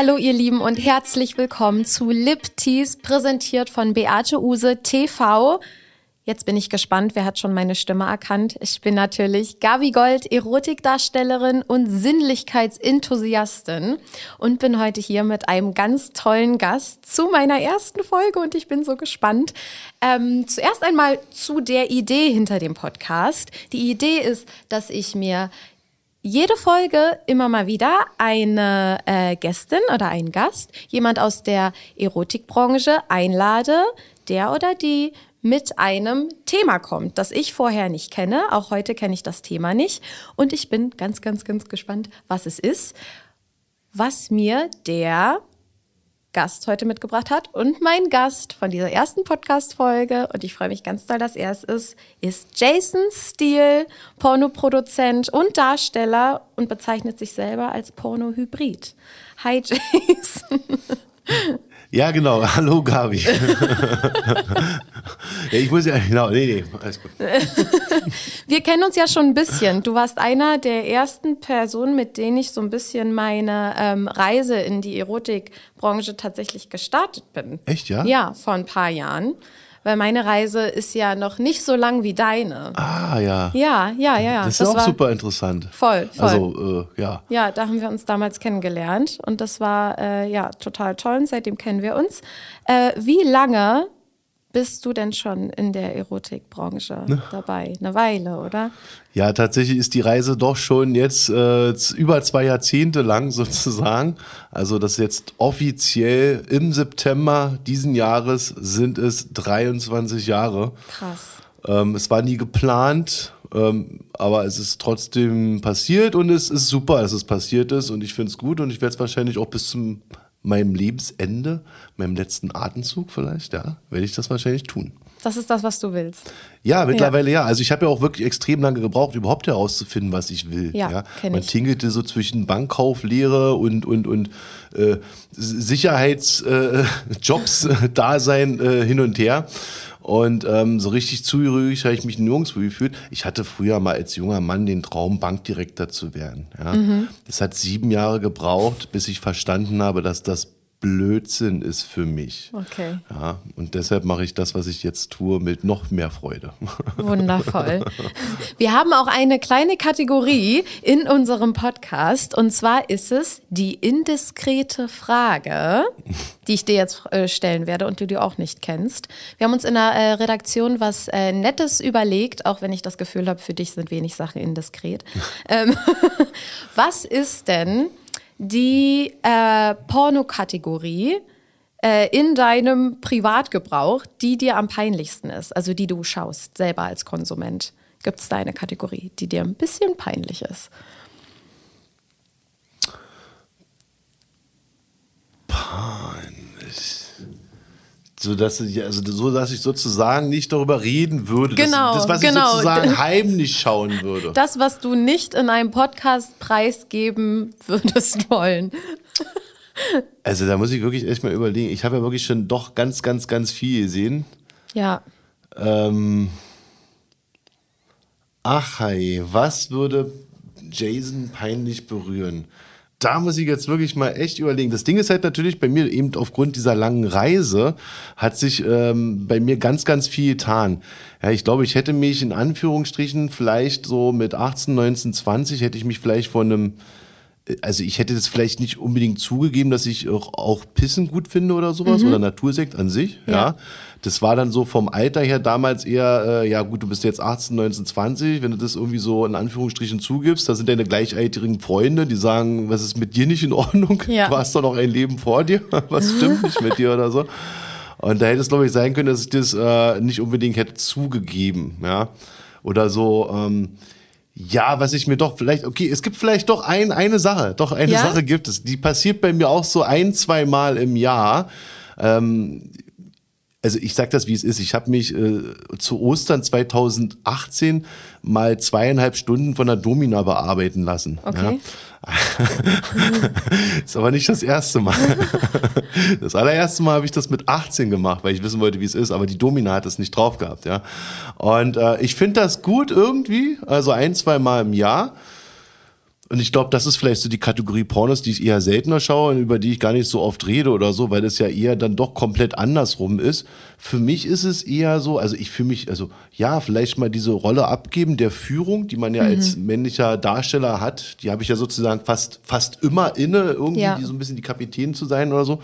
Hallo ihr Lieben und herzlich willkommen zu Lip Teas, präsentiert von Beate Use TV. Jetzt bin ich gespannt, wer hat schon meine Stimme erkannt. Ich bin natürlich Gabi Gold, Erotikdarstellerin und Sinnlichkeitsenthusiastin und bin heute hier mit einem ganz tollen Gast zu meiner ersten Folge und ich bin so gespannt. Ähm, zuerst einmal zu der Idee hinter dem Podcast. Die Idee ist, dass ich mir jede Folge immer mal wieder eine äh, Gästin oder einen Gast, jemand aus der Erotikbranche einlade, der oder die mit einem Thema kommt, das ich vorher nicht kenne. Auch heute kenne ich das Thema nicht. Und ich bin ganz, ganz, ganz gespannt, was es ist, was mir der Gast heute mitgebracht hat. Und mein Gast von dieser ersten Podcast-Folge, und ich freue mich ganz doll, dass er es ist, ist Jason Steele, Pornoproduzent und Darsteller und bezeichnet sich selber als Porno-Hybrid. Hi Jason. Ja, genau. Hallo, Gabi. ja, ich muss ja, genau, nee, nee, alles gut. Wir kennen uns ja schon ein bisschen. Du warst einer der ersten Personen, mit denen ich so ein bisschen meine ähm, Reise in die Erotikbranche tatsächlich gestartet bin. Echt, ja? Ja, vor ein paar Jahren weil meine Reise ist ja noch nicht so lang wie deine. Ah, ja. Ja, ja, ja. ja. Das ist das auch super interessant. Voll, voll. Also, äh, ja. Ja, da haben wir uns damals kennengelernt und das war äh, ja total toll und seitdem kennen wir uns. Äh, wie lange bist du denn schon in der Erotikbranche ne? dabei? Eine Weile, oder? Ja, tatsächlich ist die Reise doch schon jetzt äh, über zwei Jahrzehnte lang sozusagen. Also das jetzt offiziell im September diesen Jahres sind es 23 Jahre. Krass. Ähm, es war nie geplant, ähm, aber es ist trotzdem passiert und es ist super, dass es passiert ist und ich finde es gut und ich werde es wahrscheinlich auch bis zum meinem Lebensende, meinem letzten Atemzug vielleicht, ja, werde ich das wahrscheinlich tun. Das ist das, was du willst. Ja, mittlerweile ja. ja. Also ich habe ja auch wirklich extrem lange gebraucht, überhaupt herauszufinden, was ich will. Ja, ja. Man ich. tingelte so zwischen Bankkauflehre und und und äh, Sicherheitsjobs, äh, Dasein äh, hin und her. Und ähm, so richtig zugehörig habe ich mich nirgendwo gefühlt. Ich hatte früher mal als junger Mann den Traum, Bankdirektor zu werden. Ja. Mhm. Das hat sieben Jahre gebraucht, bis ich verstanden habe, dass das Blödsinn ist für mich. Okay. Ja, und deshalb mache ich das, was ich jetzt tue, mit noch mehr Freude. Wundervoll. Wir haben auch eine kleine Kategorie in unserem Podcast und zwar ist es die indiskrete Frage, die ich dir jetzt äh, stellen werde und die du auch nicht kennst. Wir haben uns in der äh, Redaktion was äh, Nettes überlegt, auch wenn ich das Gefühl habe, für dich sind wenig Sachen indiskret. Ähm, was ist denn die äh, Pornokategorie äh, in deinem Privatgebrauch, die dir am peinlichsten ist, also die du schaust, selber als Konsument? Gibt es da eine Kategorie, die dir ein bisschen peinlich ist? Peinlich so dass ich also so dass ich sozusagen nicht darüber reden würde genau das, das was genau. ich sozusagen heimlich schauen würde. Das was du nicht in einem Podcast preisgeben würdest wollen. Also da muss ich wirklich erstmal überlegen. Ich habe ja wirklich schon doch ganz ganz ganz viel gesehen. Ja. Ähm, ach hey was würde Jason peinlich berühren da muss ich jetzt wirklich mal echt überlegen. Das Ding ist halt natürlich bei mir eben aufgrund dieser langen Reise hat sich ähm, bei mir ganz, ganz viel getan. Ja, ich glaube, ich hätte mich in Anführungsstrichen vielleicht so mit 18, 19, 20 hätte ich mich vielleicht von einem also ich hätte das vielleicht nicht unbedingt zugegeben, dass ich auch, auch Pissen gut finde oder sowas mhm. oder Natursekt an sich, ja. ja. Das war dann so vom Alter her damals eher, äh, ja gut, du bist jetzt 18, 19, 20, wenn du das irgendwie so in Anführungsstrichen zugibst, da sind deine gleichaltrigen Freunde, die sagen, was ist mit dir nicht in Ordnung? Ja. Du hast doch noch ein Leben vor dir, was stimmt nicht mit dir oder so. Und da hätte es, glaube ich, sein können, dass ich das äh, nicht unbedingt hätte zugegeben, ja. Oder so, ähm, ja, was ich mir doch vielleicht, okay, es gibt vielleicht doch ein, eine Sache, doch eine ja? Sache gibt es. Die passiert bei mir auch so ein, zwei Mal im Jahr. Ähm, also ich sag das, wie es ist. Ich habe mich äh, zu Ostern 2018 mal zweieinhalb Stunden von der Domina bearbeiten lassen. Okay. Ja. ist aber nicht das erste Mal. Das allererste Mal habe ich das mit 18 gemacht, weil ich wissen wollte, wie es ist, aber die Domina hat es nicht drauf gehabt, ja. Und äh, ich finde das gut irgendwie, also ein, zwei Mal im Jahr. Und ich glaube, das ist vielleicht so die Kategorie Pornos, die ich eher seltener schaue und über die ich gar nicht so oft rede oder so, weil es ja eher dann doch komplett andersrum ist. Für mich ist es eher so, also ich fühle mich, also ja, vielleicht mal diese Rolle abgeben der Führung, die man ja mhm. als männlicher Darsteller hat. Die habe ich ja sozusagen fast, fast immer inne, irgendwie ja. so ein bisschen die Kapitän zu sein oder so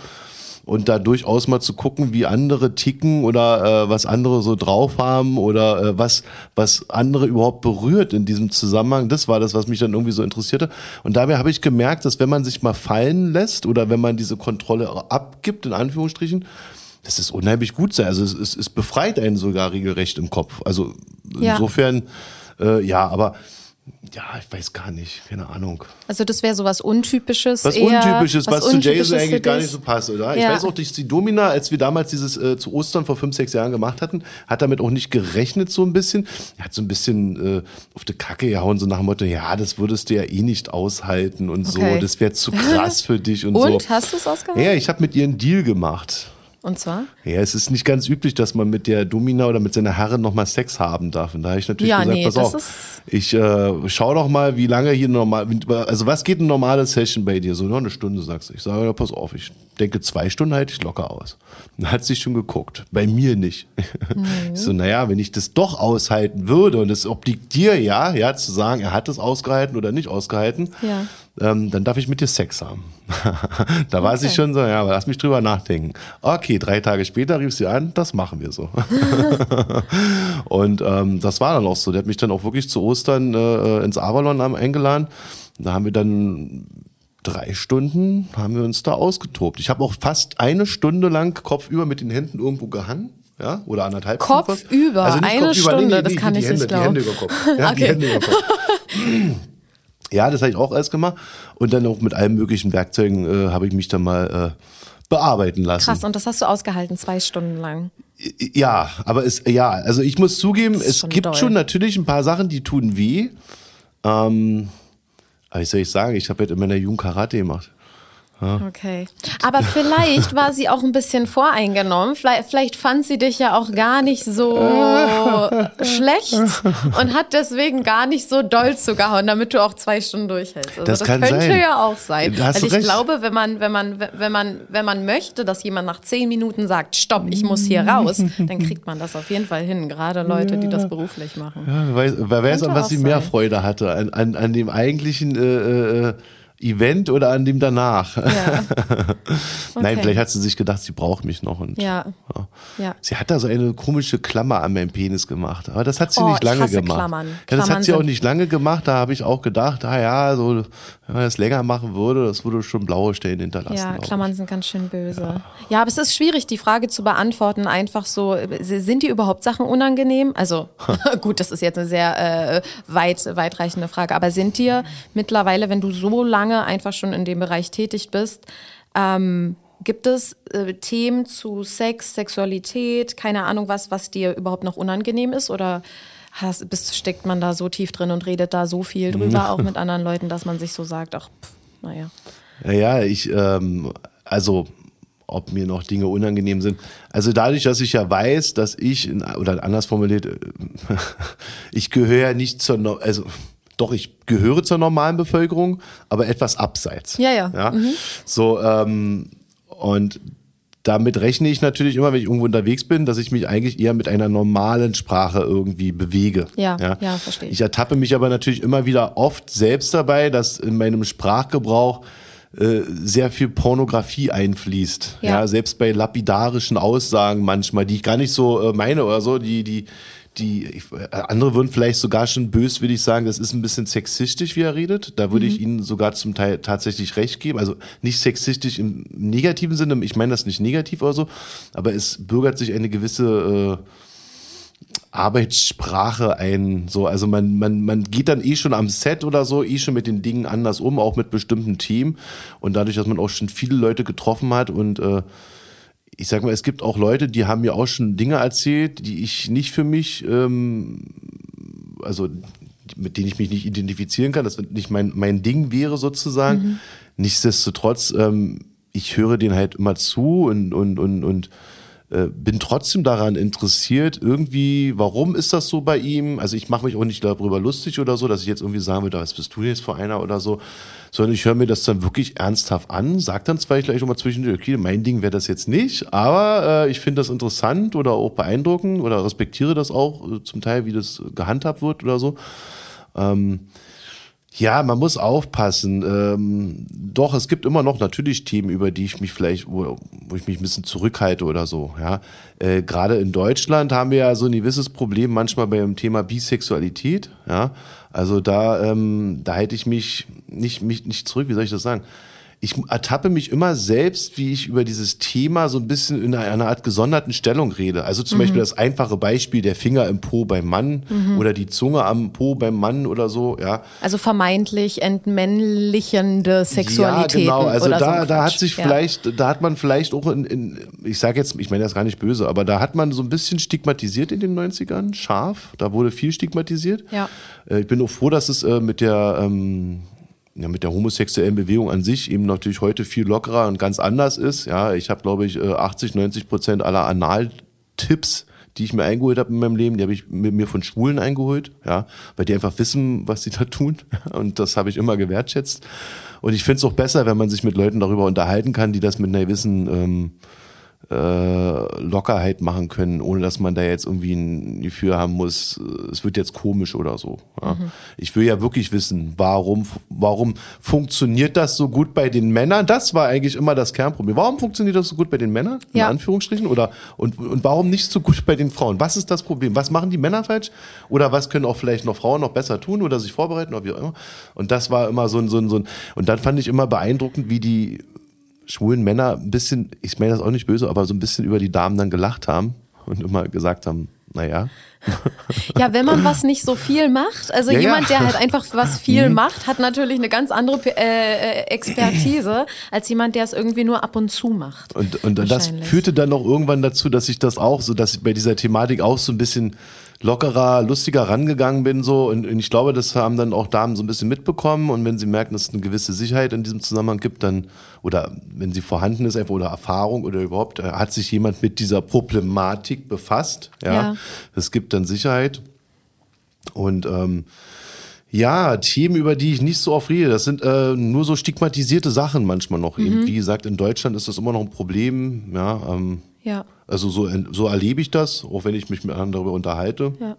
und da durchaus mal zu gucken, wie andere ticken oder äh, was andere so drauf haben oder äh, was, was andere überhaupt berührt in diesem Zusammenhang. Das war das, was mich dann irgendwie so interessierte. Und dabei habe ich gemerkt, dass wenn man sich mal fallen lässt oder wenn man diese Kontrolle abgibt, in Anführungsstrichen, das ist unheimlich gut sei. Also es, es, es befreit einen sogar regelrecht im Kopf. Also insofern, ja, äh, ja aber ja, ich weiß gar nicht, keine Ahnung. Also das wäre so was Untypisches. Was eher, Untypisches, was, was zu Jason eigentlich gar nicht so passt, oder? Ja. Ich weiß auch, dass die Domina, als wir damals dieses äh, zu Ostern vor fünf, sechs Jahren gemacht hatten, hat damit auch nicht gerechnet so ein bisschen. Er hat so ein bisschen äh, auf die Kacke gehauen, so nach dem Motto, ja, das würdest du ja eh nicht aushalten und okay. so, das wäre zu krass für dich und, und so. Und, hast du es ausgehalten? Ja, ich habe mit ihr einen Deal gemacht. Und zwar? Ja, es ist nicht ganz üblich, dass man mit der Domina oder mit seiner Herrin nochmal Sex haben darf. Und da habe ich natürlich ja, gesagt, nee, pass auf, ich äh, schau doch mal, wie lange hier normal, also was geht eine normale Session bei dir? So nur eine Stunde, sagst du. Ich sage, ja, pass auf, ich denke, zwei Stunden halte ich locker aus. Dann hat sie schon geguckt. Bei mir nicht. Mhm. Ich so, naja, wenn ich das doch aushalten würde und es obliegt dir ja, ja, zu sagen, er hat es ausgehalten oder nicht ausgehalten, ja ähm, dann darf ich mit dir Sex haben. da war sie schon so, ja, aber lass mich drüber nachdenken. Okay, drei Tage später rief sie an, das machen wir so. und ähm, das war dann auch so. Der hat mich dann auch wirklich zu Ostern äh, ins Avalon eingeladen. Da haben wir dann drei Stunden haben wir uns da ausgetobt. Ich habe auch fast eine Stunde lang kopfüber mit den Händen irgendwo gehangen. Ja, oder anderthalb Kopf über, also eine Kopf Stunde, nee, nee, das kann ich Hände, nicht glauben. Die Hände über Kopf. Ja, okay. die Hände über Kopf. Ja, das habe ich auch alles gemacht. Und dann auch mit allen möglichen Werkzeugen äh, habe ich mich dann mal äh, bearbeiten lassen. Krass, und das hast du ausgehalten, zwei Stunden lang. Ja, aber es, ja, also ich muss zugeben, es schon gibt doll. schon natürlich ein paar Sachen, die tun weh. Ähm, aber wie soll ich sagen, ich habe halt in meiner Jugend Karate gemacht. Okay. Aber vielleicht war sie auch ein bisschen voreingenommen. Vielleicht, vielleicht, fand sie dich ja auch gar nicht so schlecht und hat deswegen gar nicht so doll zugehauen, damit du auch zwei Stunden durchhältst. Also das, das könnte sein. ja auch sein. Da Weil ich recht. glaube, wenn man, wenn man, wenn man, wenn man möchte, dass jemand nach zehn Minuten sagt, stopp, ich muss hier raus, dann kriegt man das auf jeden Fall hin. Gerade Leute, ja. die das beruflich machen. Ja, wer weiß, wer weiß an was sie mehr Freude hatte. An, an, an dem eigentlichen äh, äh, Event oder an dem danach. Ja. Okay. Nein, vielleicht hat sie sich gedacht, sie braucht mich noch. Und, ja. ja. Sie hat da so eine komische Klammer an meinem Penis gemacht. Aber das hat sie oh, nicht lange gemacht. Klammern. Ja, das hat sie auch nicht lange gemacht. Da habe ich auch gedacht, ah ja, so, wenn man das länger machen würde, das würde schon blaue Stellen hinterlassen. Ja, Klammern sind ganz schön böse. Ja. ja, aber es ist schwierig, die Frage zu beantworten. Einfach so, sind dir überhaupt Sachen unangenehm? Also, gut, das ist jetzt eine sehr äh, weit, weitreichende Frage. Aber sind dir mittlerweile, wenn du so lange lange einfach schon in dem Bereich tätig bist. Ähm, gibt es äh, Themen zu Sex, Sexualität, keine Ahnung was, was dir überhaupt noch unangenehm ist oder hast, bist, steckt man da so tief drin und redet da so viel drüber, auch mit anderen Leuten, dass man sich so sagt, ach, pff, naja. Ja, ich, ähm, also ob mir noch Dinge unangenehm sind. Also dadurch, dass ich ja weiß, dass ich, oder anders formuliert, ich gehöre nicht zur, also doch, ich gehöre zur normalen Bevölkerung, aber etwas abseits. Ja, ja. ja? Mhm. So, ähm, und damit rechne ich natürlich immer, wenn ich irgendwo unterwegs bin, dass ich mich eigentlich eher mit einer normalen Sprache irgendwie bewege. Ja, ja, ja verstehe. Ich ertappe mich aber natürlich immer wieder oft selbst dabei, dass in meinem Sprachgebrauch äh, sehr viel Pornografie einfließt. Ja. ja. selbst bei lapidarischen Aussagen manchmal, die ich gar nicht so äh, meine oder so, die, die, die ich, äh, andere würden vielleicht sogar schon böswillig sagen, das ist ein bisschen sexistisch, wie er redet. Da würde mhm. ich Ihnen sogar zum Teil tatsächlich recht geben. Also nicht sexistisch im negativen Sinne, ich meine das nicht negativ oder so, aber es bürgert sich eine gewisse äh, Arbeitssprache ein. So, also man, man, man geht dann eh schon am Set oder so, eh schon mit den Dingen anders um, auch mit bestimmten Team. Und dadurch, dass man auch schon viele Leute getroffen hat und äh, ich sag mal, es gibt auch Leute, die haben mir auch schon Dinge erzählt, die ich nicht für mich, ähm, also mit denen ich mich nicht identifizieren kann, das nicht mein, mein Ding wäre sozusagen. Mhm. Nichtsdestotrotz, ähm, ich höre denen halt immer zu und, und, und, und bin trotzdem daran interessiert, irgendwie, warum ist das so bei ihm? Also ich mache mich auch nicht darüber lustig oder so, dass ich jetzt irgendwie sagen würde, was bist du jetzt für einer oder so, sondern ich höre mir das dann wirklich ernsthaft an, sag dann zwar gleich nochmal zwischendurch, okay, mein Ding wäre das jetzt nicht, aber äh, ich finde das interessant oder auch beeindruckend oder respektiere das auch äh, zum Teil, wie das gehandhabt wird oder so. Ähm, ja, man muss aufpassen. Ähm, doch, es gibt immer noch natürlich Themen, über die ich mich vielleicht, wo, wo ich mich ein bisschen zurückhalte oder so. Ja, äh, gerade in Deutschland haben wir ja so ein gewisses Problem manchmal beim Thema Bisexualität. Ja, also da, ähm, da halte ich mich nicht, mich nicht zurück. Wie soll ich das sagen? Ich ertappe mich immer selbst, wie ich über dieses Thema so ein bisschen in einer Art gesonderten Stellung rede. Also zum mhm. Beispiel das einfache Beispiel der Finger im Po beim Mann mhm. oder die Zunge am Po beim Mann oder so, ja. Also vermeintlich entmännlichende Sexualität. Ja, genau. Also da, so da hat sich ja. vielleicht, da hat man vielleicht auch in, in ich sage jetzt, ich meine das gar nicht böse, aber da hat man so ein bisschen stigmatisiert in den 90ern, scharf. Da wurde viel stigmatisiert. Ja. Äh, ich bin auch froh, dass es äh, mit der ähm, ja, mit der homosexuellen Bewegung an sich eben natürlich heute viel lockerer und ganz anders ist. Ja, ich habe, glaube ich, 80, äh, 90 Prozent aller Analtipps, die ich mir eingeholt habe in meinem Leben, die habe ich mir von Schwulen eingeholt, ja, weil die einfach wissen, was sie da tun. Und das habe ich immer gewertschätzt. Und ich finde es auch besser, wenn man sich mit Leuten darüber unterhalten kann, die das mit einer gewissen ähm, äh, Lockerheit machen können, ohne dass man da jetzt irgendwie ein Gefühl haben muss, es wird jetzt komisch oder so. Ja. Mhm. Ich will ja wirklich wissen, warum, warum funktioniert das so gut bei den Männern? Das war eigentlich immer das Kernproblem. Warum funktioniert das so gut bei den Männern? In ja. Anführungsstrichen? Oder, und, und warum nicht so gut bei den Frauen? Was ist das Problem? Was machen die Männer falsch? Oder was können auch vielleicht noch Frauen noch besser tun oder sich vorbereiten oder wie auch immer? Und das war immer so ein, so ein, so ein, und dann fand ich immer beeindruckend, wie die, schwulen Männer ein bisschen, ich meine das auch nicht böse, aber so ein bisschen über die Damen dann gelacht haben und immer gesagt haben, naja. Ja, wenn man was nicht so viel macht, also ja, jemand, ja. der halt einfach was viel mhm. macht, hat natürlich eine ganz andere äh, äh, Expertise als jemand, der es irgendwie nur ab und zu macht. Und, und das führte dann noch irgendwann dazu, dass ich das auch so, dass ich bei dieser Thematik auch so ein bisschen lockerer, lustiger rangegangen bin so und, und, ich glaube, das haben dann auch Damen so ein bisschen mitbekommen und wenn sie merken, dass es eine gewisse Sicherheit in diesem Zusammenhang gibt, dann oder wenn sie vorhanden ist einfach oder Erfahrung oder überhaupt äh, hat sich jemand mit dieser Problematik befasst, ja, es gibt dann Sicherheit und ähm, ja, Themen, über die ich nicht so oft rede, das sind äh, nur so stigmatisierte Sachen manchmal noch. Mhm. Eben, wie gesagt, in Deutschland ist das immer noch ein Problem. Ja, ähm, ja. Also so, so erlebe ich das, auch wenn ich mich mit anderen darüber unterhalte. Ja.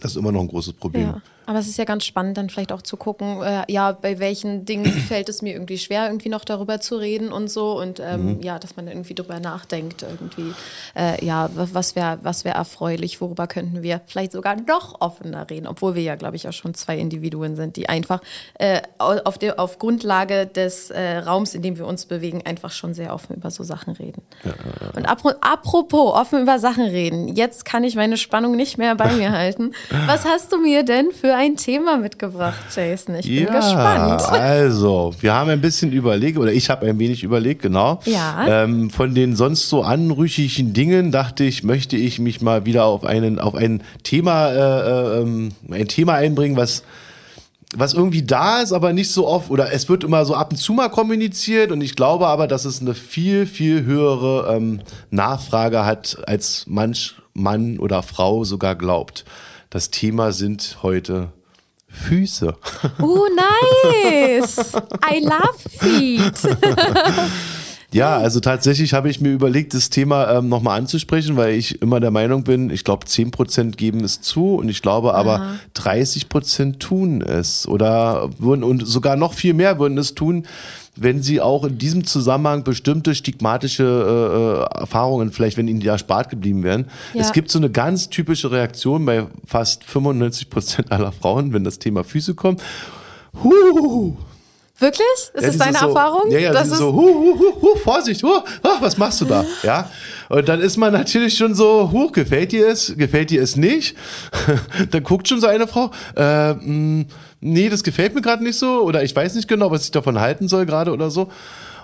Das ist immer noch ein großes Problem. Ja. Aber es ist ja ganz spannend, dann vielleicht auch zu gucken, äh, ja, bei welchen Dingen fällt es mir irgendwie schwer, irgendwie noch darüber zu reden und so. Und ähm, mhm. ja, dass man irgendwie drüber nachdenkt, irgendwie, äh, ja, was wäre was wär erfreulich, worüber könnten wir vielleicht sogar noch offener reden, obwohl wir ja, glaube ich, auch schon zwei Individuen sind, die einfach äh, auf, der, auf Grundlage des äh, Raums, in dem wir uns bewegen, einfach schon sehr offen über so Sachen reden. Ja, ja, ja. Und apropos offen über Sachen reden, jetzt kann ich meine Spannung nicht mehr bei mir halten. Was hast du mir denn für ein Thema mitgebracht, Jason. Ich bin ja, gespannt. Also, wir haben ein bisschen überlegt, oder ich habe ein wenig überlegt, genau. Ja. Ähm, von den sonst so anrüchigen Dingen dachte ich, möchte ich mich mal wieder auf einen, auf ein Thema, äh, äh, ähm, ein Thema einbringen, was was irgendwie da ist, aber nicht so oft, oder es wird immer so ab und zu mal kommuniziert und ich glaube aber, dass es eine viel, viel höhere ähm, Nachfrage hat, als manch Mann oder Frau sogar glaubt. Das Thema sind heute Füße. Oh, nice. I love feet. Ja, also tatsächlich habe ich mir überlegt, das Thema ähm, nochmal anzusprechen, weil ich immer der Meinung bin, ich glaube, 10% geben es zu und ich glaube aber, Aha. 30% tun es oder würden und sogar noch viel mehr würden es tun, wenn sie auch in diesem Zusammenhang bestimmte stigmatische äh, äh Erfahrungen, vielleicht wenn ihnen die erspart geblieben wären. Ja. Es gibt so eine ganz typische Reaktion bei fast 95% aller Frauen, wenn das Thema Füße kommt. Huh, Wirklich? Ist ja, das deine so, Erfahrung? Ja, ja, das ist so, hu, hu, hu, hu, Vorsicht, hu, ach, was machst du da? Ja. Und dann ist man natürlich schon so, huch, gefällt dir es, gefällt dir es nicht? dann guckt schon so eine Frau, äh, mh, hm, nee, das gefällt mir gerade nicht so, oder ich weiß nicht genau, was ich davon halten soll gerade oder so.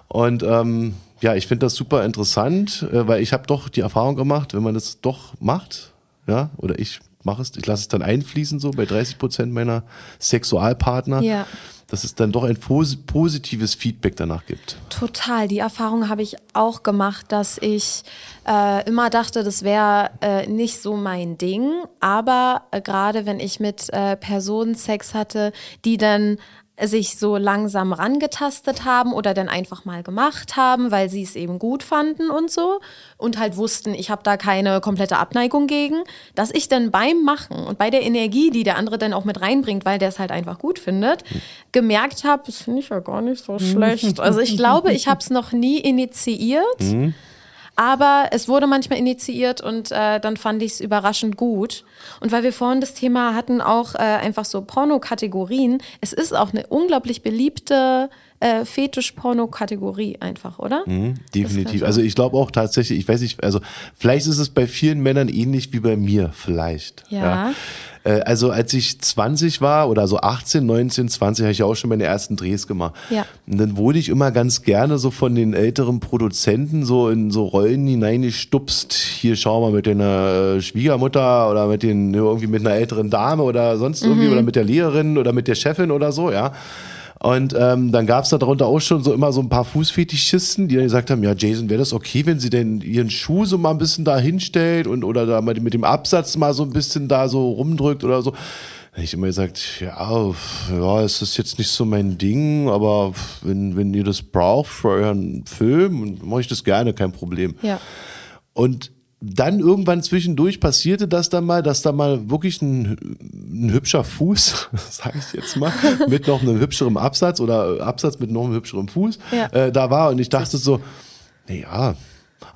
Und ähm, ja, ich finde das super interessant, äh, weil ich habe doch die Erfahrung gemacht, wenn man das doch macht, ja, oder ich mache es, ich lasse es dann einfließen so bei 30 Prozent meiner Sexualpartner. Ja dass es dann doch ein positives Feedback danach gibt. Total. Die Erfahrung habe ich auch gemacht, dass ich äh, immer dachte, das wäre äh, nicht so mein Ding. Aber äh, gerade wenn ich mit äh, Personen Sex hatte, die dann sich so langsam rangetastet haben oder dann einfach mal gemacht haben, weil sie es eben gut fanden und so und halt wussten, ich habe da keine komplette Abneigung gegen, dass ich dann beim Machen und bei der Energie, die der andere dann auch mit reinbringt, weil der es halt einfach gut findet, gemerkt habe, das finde ich ja gar nicht so schlecht. Also ich glaube, ich habe es noch nie initiiert. Mhm. Aber es wurde manchmal initiiert und äh, dann fand ich es überraschend gut. Und weil wir vorhin das Thema hatten, auch äh, einfach so Pornokategorien, es ist auch eine unglaublich beliebte äh, Fetisch-Porno-Kategorie einfach, oder? Mhm, definitiv. Also ich glaube auch tatsächlich, ich weiß nicht, also vielleicht ist es bei vielen Männern ähnlich wie bei mir, vielleicht. ja. ja. Äh, also als ich 20 war oder so 18, 19, 20, habe ich auch schon meine ersten Drehs gemacht. Ja. Und dann wurde ich immer ganz gerne so von den älteren Produzenten so in so Rollen hineingestupst. Hier schau mal mit deiner äh, Schwiegermutter oder mit den irgendwie mit einer älteren Dame oder sonst irgendwie mhm. oder mit der Lehrerin oder mit der Chefin oder so, ja. Und ähm, dann gab es da darunter auch schon so immer so ein paar Fußfetischisten, die dann gesagt haben, ja, Jason, wäre das okay, wenn sie denn ihren Schuh so mal ein bisschen da hinstellt und oder da mal mit dem Absatz mal so ein bisschen da so rumdrückt oder so. Da habe ich immer gesagt, ja, ja, es ist jetzt nicht so mein Ding, aber wenn, wenn ihr das braucht für euren Film, mache ich das gerne, kein Problem. Ja. Und dann irgendwann zwischendurch passierte das dann mal, dass da mal wirklich ein, ein hübscher Fuß, sage ich jetzt mal, mit noch einem hübscheren Absatz oder Absatz mit noch einem hübscheren Fuß ja. äh, da war. Und ich dachte so, naja,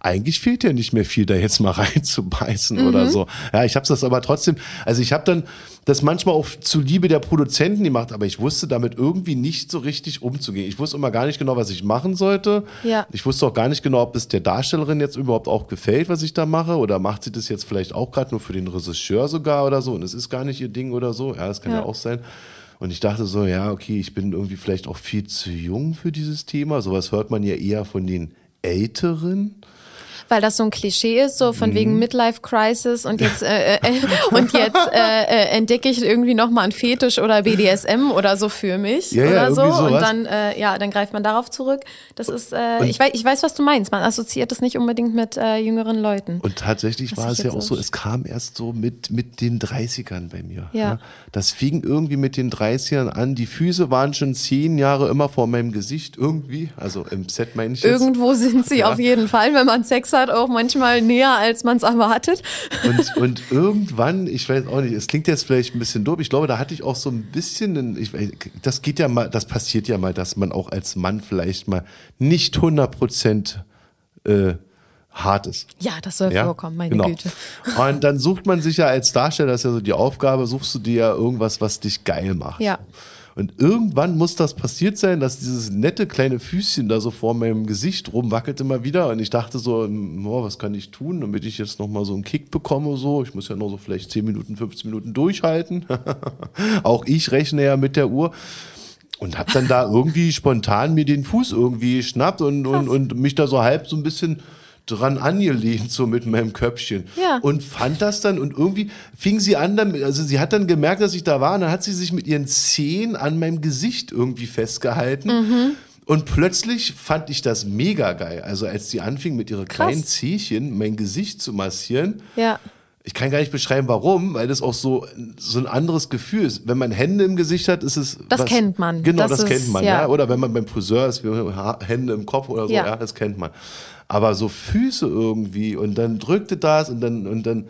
eigentlich fehlt ja nicht mehr viel, da jetzt mal reinzubeißen mhm. oder so. Ja, ich habe das aber trotzdem, also ich habe dann das manchmal auch zu Liebe der Produzenten gemacht, aber ich wusste damit irgendwie nicht so richtig umzugehen. Ich wusste immer gar nicht genau, was ich machen sollte. Ja. Ich wusste auch gar nicht genau, ob es der Darstellerin jetzt überhaupt auch gefällt, was ich da mache, oder macht sie das jetzt vielleicht auch gerade nur für den Regisseur sogar oder so und es ist gar nicht ihr Ding oder so. Ja, das kann ja, ja auch sein. Und ich dachte so, ja, okay, ich bin irgendwie vielleicht auch viel zu jung für dieses Thema. Sowas hört man ja eher von den Älteren weil das so ein Klischee ist, so von mhm. wegen Midlife Crisis und jetzt äh, äh, und jetzt äh, äh, entdecke ich irgendwie noch mal ein Fetisch oder BDSM oder so für mich ja, oder ja, so und dann äh, ja, dann greift man darauf zurück. Das ist äh, ich weiß ich weiß, was du meinst. Man assoziiert das nicht unbedingt mit äh, jüngeren Leuten. Und tatsächlich war es ja auch so, es kam erst so mit mit den 30ern bei mir. Ja. ja. Das fing irgendwie mit den 30ern an. Die Füße waren schon zehn Jahre immer vor meinem Gesicht irgendwie, also im Set meine ich jetzt. Irgendwo sind sie auf jeden Fall, wenn man Sex hat, auch manchmal näher, als man es erwartet. Und, und irgendwann, ich weiß auch nicht, es klingt jetzt vielleicht ein bisschen doof, ich glaube, da hatte ich auch so ein bisschen, einen, ich, das geht ja mal, das passiert ja mal, dass man auch als Mann vielleicht mal nicht 100 Prozent äh, hart ist. Ja, das soll ja? vorkommen, meine genau. Güte. Und dann sucht man sich ja als Darsteller, das ist ja so die Aufgabe, suchst du dir ja irgendwas, was dich geil macht. Ja. Und irgendwann muss das passiert sein, dass dieses nette kleine Füßchen da so vor meinem Gesicht rumwackelt immer wieder. Und ich dachte so, oh, was kann ich tun, damit ich jetzt nochmal so einen Kick bekomme? So, ich muss ja noch so vielleicht 10 Minuten, 15 Minuten durchhalten. Auch ich rechne ja mit der Uhr. Und hab dann da irgendwie spontan mir den Fuß irgendwie geschnappt und, und, und mich da so halb so ein bisschen dran angelehnt, so mit meinem Köpfchen. Ja. Und fand das dann und irgendwie fing sie an, damit, also sie hat dann gemerkt, dass ich da war und dann hat sie sich mit ihren Zehen an meinem Gesicht irgendwie festgehalten. Mhm. Und plötzlich fand ich das mega geil. Also als sie anfing mit ihren kleinen Zehchen mein Gesicht zu massieren. Ja. Ich kann gar nicht beschreiben, warum, weil das auch so, so ein anderes Gefühl ist. Wenn man Hände im Gesicht hat, ist es. Das was, kennt man. Genau, das, das ist, kennt man, ja. ja. Oder wenn man beim Friseur ist, Hände im Kopf oder so, ja, ja das kennt man aber so Füße irgendwie und dann drückte das und dann und dann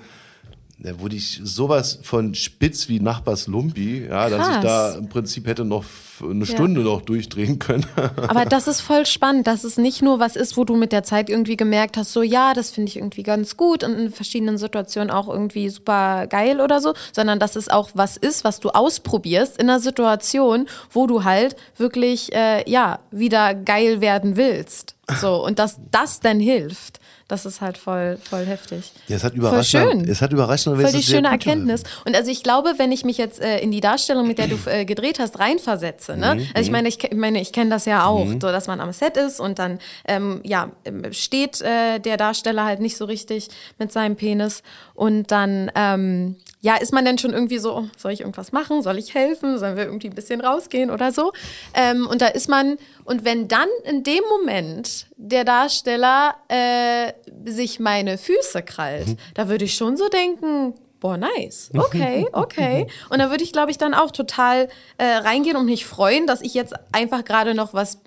da wurde ich sowas von spitz wie Nachbars Lumpi, ja, dass ich da im Prinzip hätte noch eine Stunde ja. noch durchdrehen können. Aber das ist voll spannend, dass es nicht nur was ist, wo du mit der Zeit irgendwie gemerkt hast, so ja, das finde ich irgendwie ganz gut und in verschiedenen Situationen auch irgendwie super geil oder so, sondern dass es auch was ist, was du ausprobierst in einer Situation, wo du halt wirklich äh, ja wieder geil werden willst. So und dass das dann hilft. Das ist halt voll, voll heftig. Ja, es hat überraschend. Voll schön. Es hat überraschend. Voll die schöne Erkenntnis. Und also ich glaube, wenn ich mich jetzt äh, in die Darstellung, mit der du äh, gedreht hast, reinversetze, ne? Mhm. Also ich meine, ich, ich meine, ich kenne das ja auch, mhm. so dass man am Set ist und dann ähm, ja ähm, steht äh, der Darsteller halt nicht so richtig mit seinem Penis und dann ähm, ja, ist man denn schon irgendwie so, oh, soll ich irgendwas machen? Soll ich helfen? Sollen wir irgendwie ein bisschen rausgehen oder so? Ähm, und da ist man, und wenn dann in dem Moment der Darsteller äh, sich meine Füße krallt, mhm. da würde ich schon so denken, boah, nice, okay, okay. Und da würde ich, glaube ich, dann auch total äh, reingehen und mich freuen, dass ich jetzt einfach gerade noch was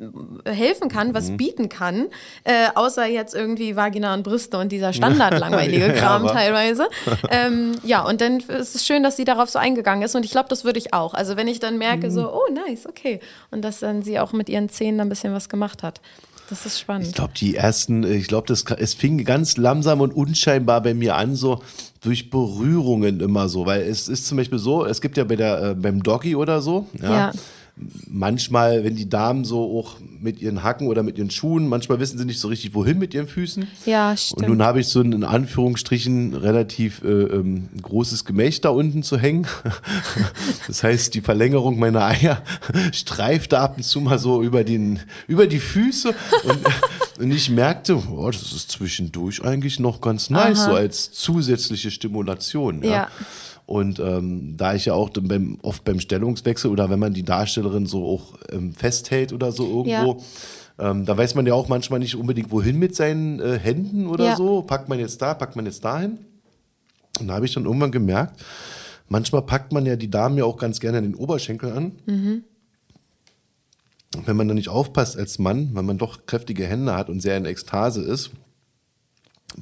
äh, helfen kann, was mhm. bieten kann, äh, außer jetzt irgendwie Vagina und Brüste und dieser standardlangweilige Kram ja, teilweise. Ähm, ja, und dann ist es schön, dass sie darauf so eingegangen ist und ich glaube, das würde ich auch. Also wenn ich dann merke, mhm. so, oh, nice, okay. Und dass dann sie auch mit ihren Zähnen ein bisschen was gemacht hat. Das ist spannend. Ich glaube, die ersten, ich glaube, es fing ganz langsam und unscheinbar bei mir an, so durch Berührungen immer so, weil es ist zum Beispiel so, es gibt ja bei der, äh, beim Doggy oder so, ja, ja manchmal, wenn die Damen so auch mit ihren Hacken oder mit ihren Schuhen, manchmal wissen sie nicht so richtig, wohin mit ihren Füßen. Ja, stimmt. Und nun habe ich so ein, in Anführungsstrichen relativ äh, ähm, großes Gemächt da unten zu hängen. das heißt, die Verlängerung meiner Eier streift da ab und zu mal so über, den, über die Füße. Und, und ich merkte, oh, das ist zwischendurch eigentlich noch ganz nice, Aha. so als zusätzliche Stimulation. ja. ja. Und ähm, da ich ja auch beim, oft beim Stellungswechsel oder wenn man die Darstellerin so auch ähm, festhält oder so irgendwo, ja. ähm, da weiß man ja auch manchmal nicht unbedingt, wohin mit seinen äh, Händen oder ja. so. Packt man jetzt da, packt man jetzt dahin. Und da habe ich dann irgendwann gemerkt, manchmal packt man ja die Damen ja auch ganz gerne den Oberschenkel an. Mhm. Wenn man da nicht aufpasst als Mann, weil man doch kräftige Hände hat und sehr in Ekstase ist,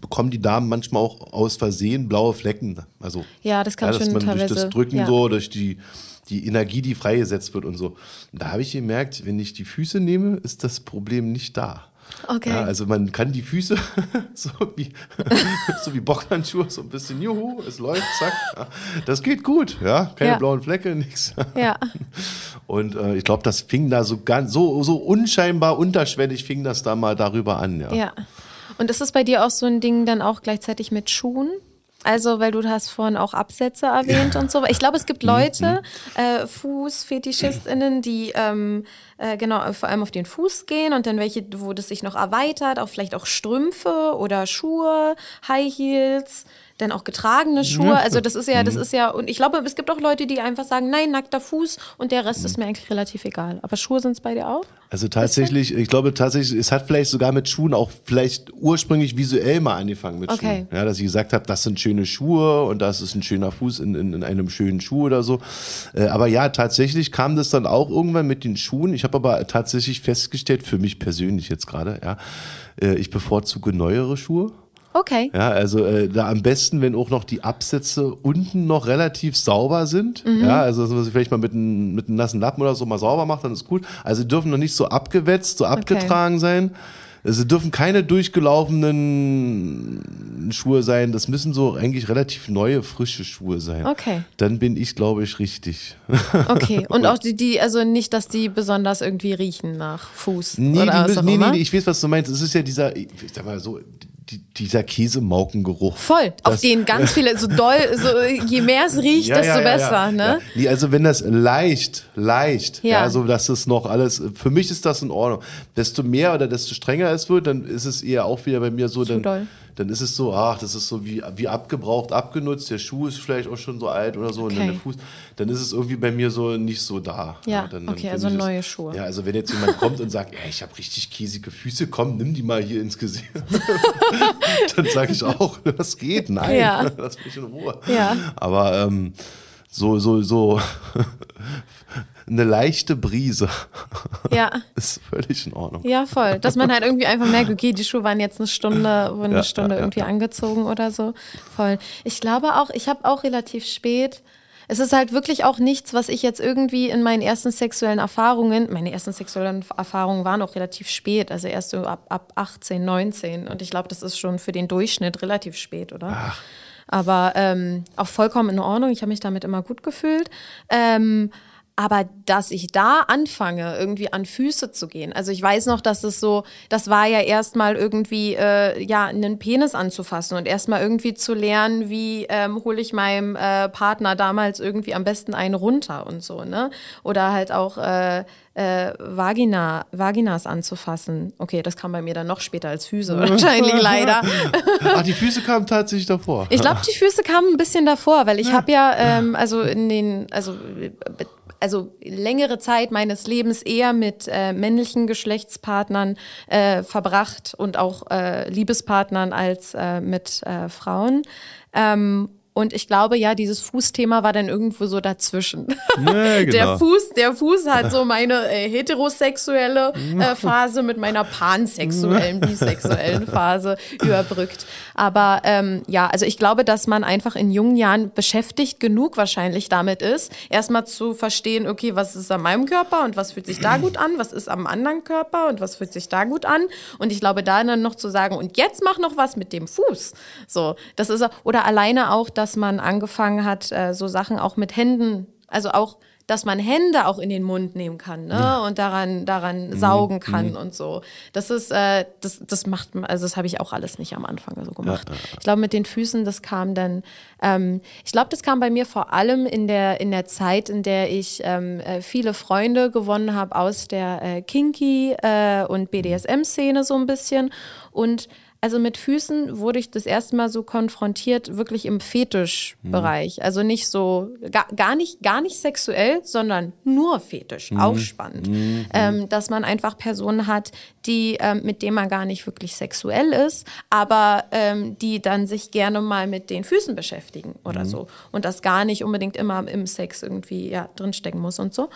bekommen die Damen manchmal auch aus Versehen blaue Flecken. Also, ja, das kann ja, dass schon man teilweise, durch das Drücken ja. so, durch die, die Energie, die freigesetzt wird und so. Und da habe ich gemerkt, wenn ich die Füße nehme, ist das Problem nicht da. Okay. Ja, also man kann die Füße so wie, so wie Boxhandschuhe, so ein bisschen juhu, es läuft, zack. Ja, das geht gut, ja. Keine ja. blauen Flecke, nichts. Ja. Und äh, ich glaube, das fing da so ganz, so, so unscheinbar unterschwellig fing das da mal darüber an, ja. Ja. Und ist das bei dir auch so ein Ding dann auch gleichzeitig mit Schuhen? Also, weil du hast vorhin auch Absätze erwähnt ja. und so. Ich glaube, es gibt mhm, Leute, mhm. äh, FußfetischistInnen, die ähm, äh, genau vor allem auf den Fuß gehen und dann welche, wo das sich noch erweitert, auch vielleicht auch Strümpfe oder Schuhe, High Heels dann auch getragene Schuhe. Also das ist ja, das mhm. ist ja, und ich glaube, es gibt auch Leute, die einfach sagen, nein, nackter Fuß und der Rest ist mir eigentlich relativ egal. Aber Schuhe sind es bei dir auch? Also tatsächlich, ich glaube tatsächlich, es hat vielleicht sogar mit Schuhen auch vielleicht ursprünglich visuell mal angefangen mit okay. Schuhen. Ja, dass ich gesagt habe, das sind schöne Schuhe und das ist ein schöner Fuß in, in, in einem schönen Schuh oder so. Äh, aber ja, tatsächlich kam das dann auch irgendwann mit den Schuhen. Ich habe aber tatsächlich festgestellt, für mich persönlich jetzt gerade, ja, äh, ich bevorzuge neuere Schuhe. Okay. Ja, also äh, da am besten, wenn auch noch die Absätze unten noch relativ sauber sind. Mhm. Ja, also dass man sich vielleicht mal mit einem mit einem nassen Lappen oder so mal sauber macht, dann ist gut. Also die dürfen noch nicht so abgewetzt, so abgetragen okay. sein. Also dürfen keine durchgelaufenen Schuhe sein. Das müssen so eigentlich relativ neue, frische Schuhe sein. Okay. Dann bin ich, glaube ich, richtig. Okay. Und auch die, die, also nicht, dass die besonders irgendwie riechen nach Fuß. Nee, oder die müssen, nee, nee, nee, ich weiß, was du meinst. Es ist ja dieser, ich sag mal so, die, dieser Käsemaukengeruch. Voll, auf den ganz viele, so doll, so, je mehr es riecht, ja, desto ja, ja, besser. Ne? Nee, also wenn das leicht, leicht, ja. ja, so dass es noch alles, für mich ist das in Ordnung. Desto mehr oder desto strenger es wird, dann ist es eher auch wieder bei mir so, Zu dann, doll dann ist es so, ach, das ist so wie, wie abgebraucht, abgenutzt, der Schuh ist vielleicht auch schon so alt oder so okay. und dann der Fuß, dann ist es irgendwie bei mir so nicht so da. Ja, ja dann, okay, dann also neue das, Schuhe. Ja, also wenn jetzt jemand kommt und sagt, ey, ich habe richtig käsige Füße, komm, nimm die mal hier ins Gesicht. dann sage ich auch, das geht, nein, ja. lass mich in Ruhe. Ja. Aber ähm, so, so, so eine leichte Brise. Ja. ist völlig in Ordnung. Ja, voll. Dass man halt irgendwie einfach merkt, okay, die Schuhe waren jetzt eine Stunde, wurden eine ja, Stunde ja, irgendwie angezogen oder so. Voll. Ich glaube auch, ich habe auch relativ spät. Es ist halt wirklich auch nichts, was ich jetzt irgendwie in meinen ersten sexuellen Erfahrungen, meine ersten sexuellen Erfahrungen waren auch relativ spät, also erst so ab, ab 18, 19. Und ich glaube, das ist schon für den Durchschnitt relativ spät, oder? Ach. Aber ähm, auch vollkommen in Ordnung. Ich habe mich damit immer gut gefühlt. Ähm, aber dass ich da anfange, irgendwie an Füße zu gehen. Also ich weiß noch, dass es so, das war ja erstmal irgendwie, äh, ja, einen Penis anzufassen und erstmal irgendwie zu lernen, wie ähm, hole ich meinem äh, Partner damals irgendwie am besten einen runter und so, ne? Oder halt auch äh, äh, Vagina, Vaginas anzufassen. Okay, das kam bei mir dann noch später als Füße wahrscheinlich leider. Ach, die Füße kamen tatsächlich davor. Ich glaube, die Füße kamen ein bisschen davor, weil ich habe ja, ähm, also in den, also also längere Zeit meines Lebens eher mit äh, männlichen Geschlechtspartnern äh, verbracht und auch äh, Liebespartnern als äh, mit äh, Frauen. Ähm, und ich glaube, ja, dieses Fußthema war dann irgendwo so dazwischen. Ja, genau. Der Fuß, der Fuß hat so meine äh, heterosexuelle äh, Phase mit meiner pansexuellen, bisexuellen Phase überbrückt. Aber ähm, ja, also ich glaube, dass man einfach in jungen Jahren beschäftigt genug wahrscheinlich damit ist, erstmal zu verstehen, okay, was ist an meinem Körper und was fühlt sich da gut an, was ist am anderen Körper und was fühlt sich da gut an. Und ich glaube, da dann noch zu sagen, und jetzt mach noch was mit dem Fuß. So, das ist oder alleine auch, dass dass man angefangen hat, äh, so Sachen auch mit Händen, also auch dass man Hände auch in den Mund nehmen kann ne? Ja. und daran daran mhm. saugen kann mhm. und so. Das ist äh, das das macht also das habe ich auch alles nicht am Anfang so gemacht. Ja, ja, ich glaube mit den Füßen das kam dann ähm, ich glaube das kam bei mir vor allem in der in der Zeit in der ich ähm, äh, viele Freunde gewonnen habe aus der äh, Kinky äh, und BDSM Szene so ein bisschen und also mit Füßen wurde ich das erste Mal so konfrontiert, wirklich im Fetischbereich. Mhm. Also nicht so, gar, gar, nicht, gar nicht sexuell, sondern nur Fetisch, mhm. auch spannend. Mhm. Ähm, dass man einfach Personen hat, die, ähm, mit denen man gar nicht wirklich sexuell ist, aber ähm, die dann sich gerne mal mit den Füßen beschäftigen oder mhm. so. Und das gar nicht unbedingt immer im Sex irgendwie ja, drinstecken muss und so.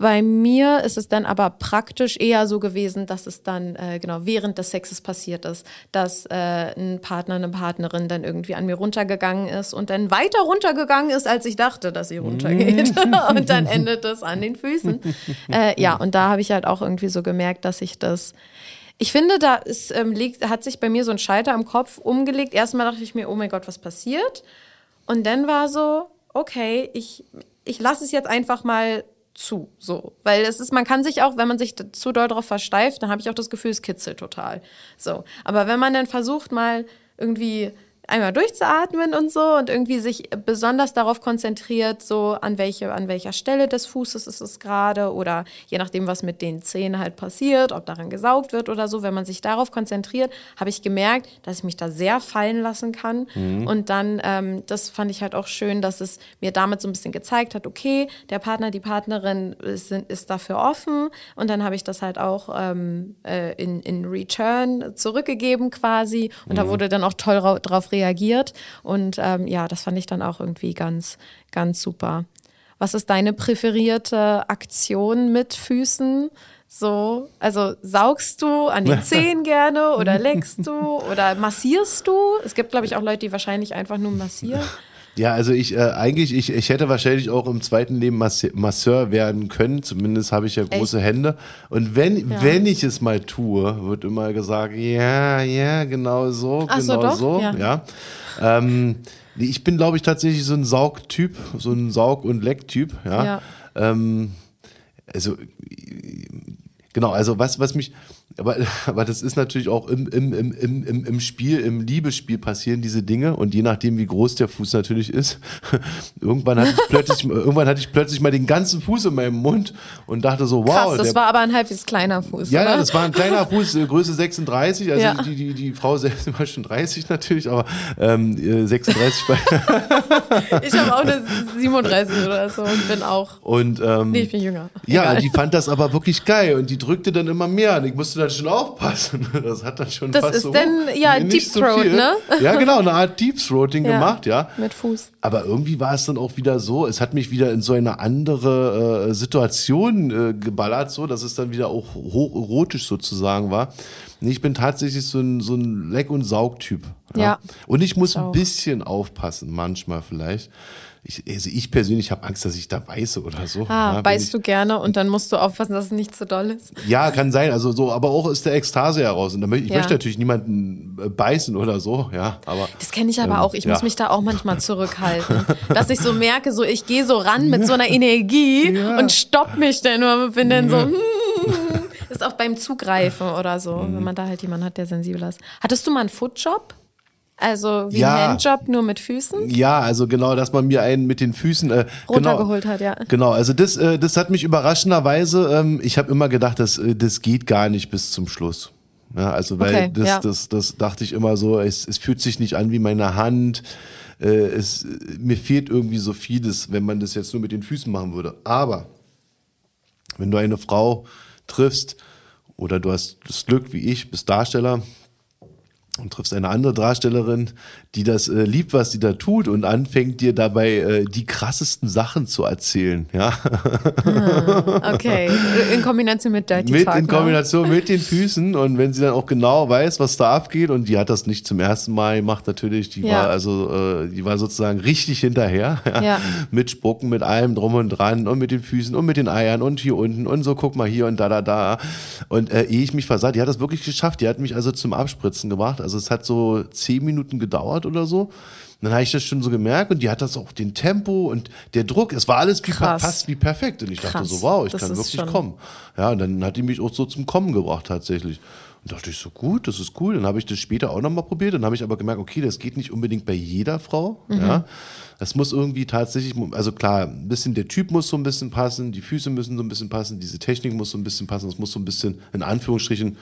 Bei mir ist es dann aber praktisch eher so gewesen, dass es dann äh, genau während des Sexes passiert ist, dass äh, ein Partner, eine Partnerin dann irgendwie an mir runtergegangen ist und dann weiter runtergegangen ist, als ich dachte, dass sie runtergeht. und dann endet es an den Füßen. Äh, ja, und da habe ich halt auch irgendwie so gemerkt, dass ich das ich finde, da ist, ähm, liegt, hat sich bei mir so ein Schalter am Kopf umgelegt. Erstmal dachte ich mir, oh mein Gott, was passiert? Und dann war so, okay, ich, ich lasse es jetzt einfach mal zu, so. Weil es ist, man kann sich auch, wenn man sich zu doll darauf versteift, dann habe ich auch das Gefühl, es kitzelt total. So. Aber wenn man dann versucht, mal irgendwie einmal durchzuatmen und so und irgendwie sich besonders darauf konzentriert, so an welche, an welcher Stelle des Fußes ist es gerade oder je nachdem, was mit den Zähnen halt passiert, ob daran gesaugt wird oder so. Wenn man sich darauf konzentriert, habe ich gemerkt, dass ich mich da sehr fallen lassen kann. Mhm. Und dann, ähm, das fand ich halt auch schön, dass es mir damit so ein bisschen gezeigt hat, okay, der Partner, die Partnerin ist, ist dafür offen. Und dann habe ich das halt auch ähm, äh, in, in Return zurückgegeben quasi. Und mhm. da wurde dann auch toll drauf reagiert reagiert. Und ähm, ja, das fand ich dann auch irgendwie ganz, ganz super. Was ist deine präferierte Aktion mit Füßen? So, also saugst du an den Zehen gerne oder leckst du oder massierst du? Es gibt, glaube ich, auch Leute, die wahrscheinlich einfach nur massieren. Ja, also ich äh, eigentlich, ich, ich hätte wahrscheinlich auch im zweiten Leben Masseur werden können. Zumindest habe ich ja große Echt? Hände. Und wenn, ja. wenn ich es mal tue, wird immer gesagt, ja, ja, genau so, Ach genau so. so ja. ja. Ähm, ich bin, glaube ich, tatsächlich so ein Saugtyp, so ein Saug- und Lecktyp. Ja. ja. Ähm, also genau, also was, was mich, aber, aber das ist natürlich auch im, im, im, im, im Spiel, im Liebesspiel passieren diese Dinge und je nachdem, wie groß der Fuß natürlich ist, irgendwann hatte ich plötzlich, irgendwann hatte ich plötzlich mal den ganzen Fuß in meinem Mund und dachte so, wow. Krass, das der, war aber ein halbwegs kleiner Fuß. Ja, oder? ja, das war ein kleiner Fuß, äh, Größe 36, also ja. die, die, die Frau selbst war schon 30 natürlich, aber ähm, 36 bei Ich habe auch eine 37 oder so und bin auch. Und, ähm, nee, ich bin jünger. Ja, die fand das aber wirklich geil und die drückte dann immer mehr und ich musste dann schon aufpassen. Das hat dann schon das fast ist so, dann ja Deep Throat, so ne? Ja, genau, eine Art Deep Throating ja, gemacht, ja. Mit Fuß. Aber irgendwie war es dann auch wieder so, es hat mich wieder in so eine andere äh, Situation äh, geballert, so, dass es dann wieder auch hocherotisch sozusagen war. Ich bin tatsächlich so ein, so ein Leck- und Saugtyp. Ja. ja. Und ich muss ein bisschen aufpassen, manchmal vielleicht ich, also ich persönlich habe Angst, dass ich da beiße oder so. Ah, ja, beißt ich, du gerne und dann musst du aufpassen, dass es nicht zu doll ist. Ja, kann sein. Also so, aber auch ist der Ekstase heraus. Und ich Ja. möchte natürlich niemanden äh, beißen oder so, ja. Aber Das kenne ich aber Ähm, auch. Ich ja. muss mich da auch manchmal zurückhalten. dass ich so merke, so ich gehe so ran mit so einer Energie und stopp mich dann nur, bin dann so. Das ist auch beim Zugreifen oder so, Mhm. wenn man da halt jemanden hat, der sensibel ist. Hattest du mal einen Footjob? Also wie Ja. ein Handjob, nur mit Füßen? Ja, also genau, dass man mir einen mit den Füßen äh, Runtergeholt genau, hat, ja. Genau, also das, äh, das hat mich überraschenderweise, ähm, ich habe immer gedacht, das, äh, das geht gar nicht bis zum Schluss. Ja, also weil Okay, das, ja. das, das dachte ich immer so, es, es fühlt sich nicht an wie meine Hand. Äh, es, mir fehlt irgendwie so vieles, wenn man das jetzt nur mit den Füßen machen würde. Aber wenn du eine Frau triffst oder du hast das Glück wie ich, bist Darsteller und triffst eine andere Darstellerin, die das äh, liebt, was sie da tut und anfängt dir dabei äh, die krassesten Sachen zu erzählen, ja, Okay. In Kombination mit Dirty mit Talk. in ne? Kombination mit den Füßen und wenn sie dann auch genau weiß, was da abgeht und die hat das nicht zum ersten Mal gemacht natürlich, die Ja. war also äh, die war sozusagen richtig hinterher, ja, Ja. mit Spucken, mit allem drum und dran und mit den Füßen und mit den Eiern und hier unten und so guck mal hier und da da da und äh, ehe ich mich versah, die hat das wirklich geschafft, die hat mich also zum Abspritzen gebracht, also es hat so zehn Minuten gedauert oder so. Und dann habe ich das schon so gemerkt und die hat das auch den Tempo und der Druck, es war alles wie, fast wie perfekt und ich dachte Krass. so, wow, ich Das kann wirklich kommen. Ja, und dann hat die mich auch so zum Kommen gebracht tatsächlich. Und dachte ich so, gut, das ist cool. Dann habe ich das später auch nochmal probiert. Dann habe ich aber gemerkt, okay, das geht nicht unbedingt bei jeder Frau. Mhm. Ja, das muss irgendwie tatsächlich, also klar, ein bisschen der Typ muss so ein bisschen passen, die Füße müssen so ein bisschen passen, diese Technik muss so ein bisschen passen, es muss so ein bisschen, in Anführungsstrichen,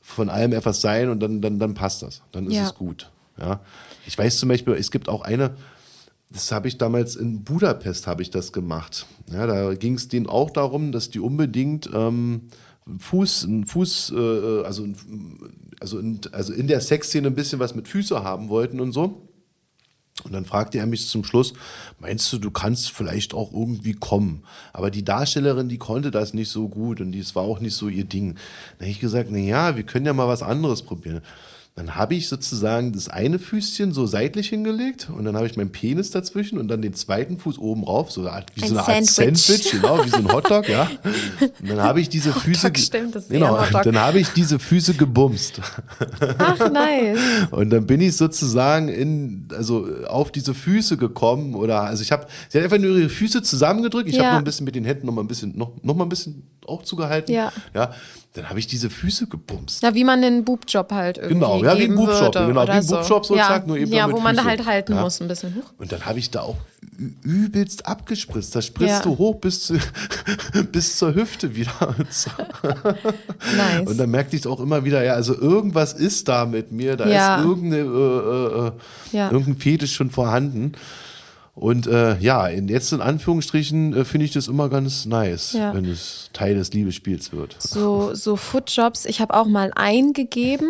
von allem etwas sein und dann, dann, dann passt das. Dann ist Ja. es gut. Ja. Ich weiß zum Beispiel, es gibt auch eine, das habe ich damals in Budapest habe ich das gemacht. Ja, da ging es denen auch darum, dass die unbedingt ähm, Fuß, Fuß, äh, also, also, in, also in der Sexszene ein bisschen was mit Füße haben wollten und so. Und dann fragte er mich zum Schluss, meinst du, du kannst vielleicht auch irgendwie kommen? Aber die Darstellerin, die konnte das nicht so gut und das war auch nicht so ihr Ding. Dann habe ich gesagt, na ja, wir können ja mal was anderes probieren. Dann habe ich sozusagen das eine Füßchen so seitlich hingelegt und dann habe ich meinen Penis dazwischen und dann den zweiten Fuß oben rauf, so wie Ein so eine Art Sandwich. Sandwich, genau, wie so ein Hotdog, ja. Und dann habe ich diese Füße, ge- stimmt, das genau, Hotdog. dann habe ich diese Füße gebumst. Ach, nice. Und dann bin ich sozusagen in, also auf diese Füße gekommen oder, also ich habe, sie hat einfach nur ihre Füße zusammengedrückt. Ich Ja. habe nur ein bisschen mit den Händen noch mal ein bisschen, noch, noch mal ein bisschen auch zugehalten. Ja. Ja. Dann habe ich diese Füße gebumst. Ja, wie man einen Boobjob halt irgendwie Genau, ja, wie ein Boobjob, genau, wie ein so. Boobjob so, ja. nur eben Ja, wo man da Füße. halt halten Ja. muss ein bisschen. Huch. Und dann habe ich da auch übelst abgespritzt. Da spritzt Ja. du hoch bis, zu, bis zur Hüfte wieder. Nice. und dann merkte ich auch immer wieder, ja, also irgendwas ist da mit mir, da ist irgendeine, äh, äh, äh, irgendein Fetisch schon vorhanden. Und äh, ja, in, jetzt in Anführungsstrichen äh, finde ich das immer ganz nice, Ja. wenn es Teil des Liebesspiels wird. so, so Footjobs. Ich habe auch mal eingegeben.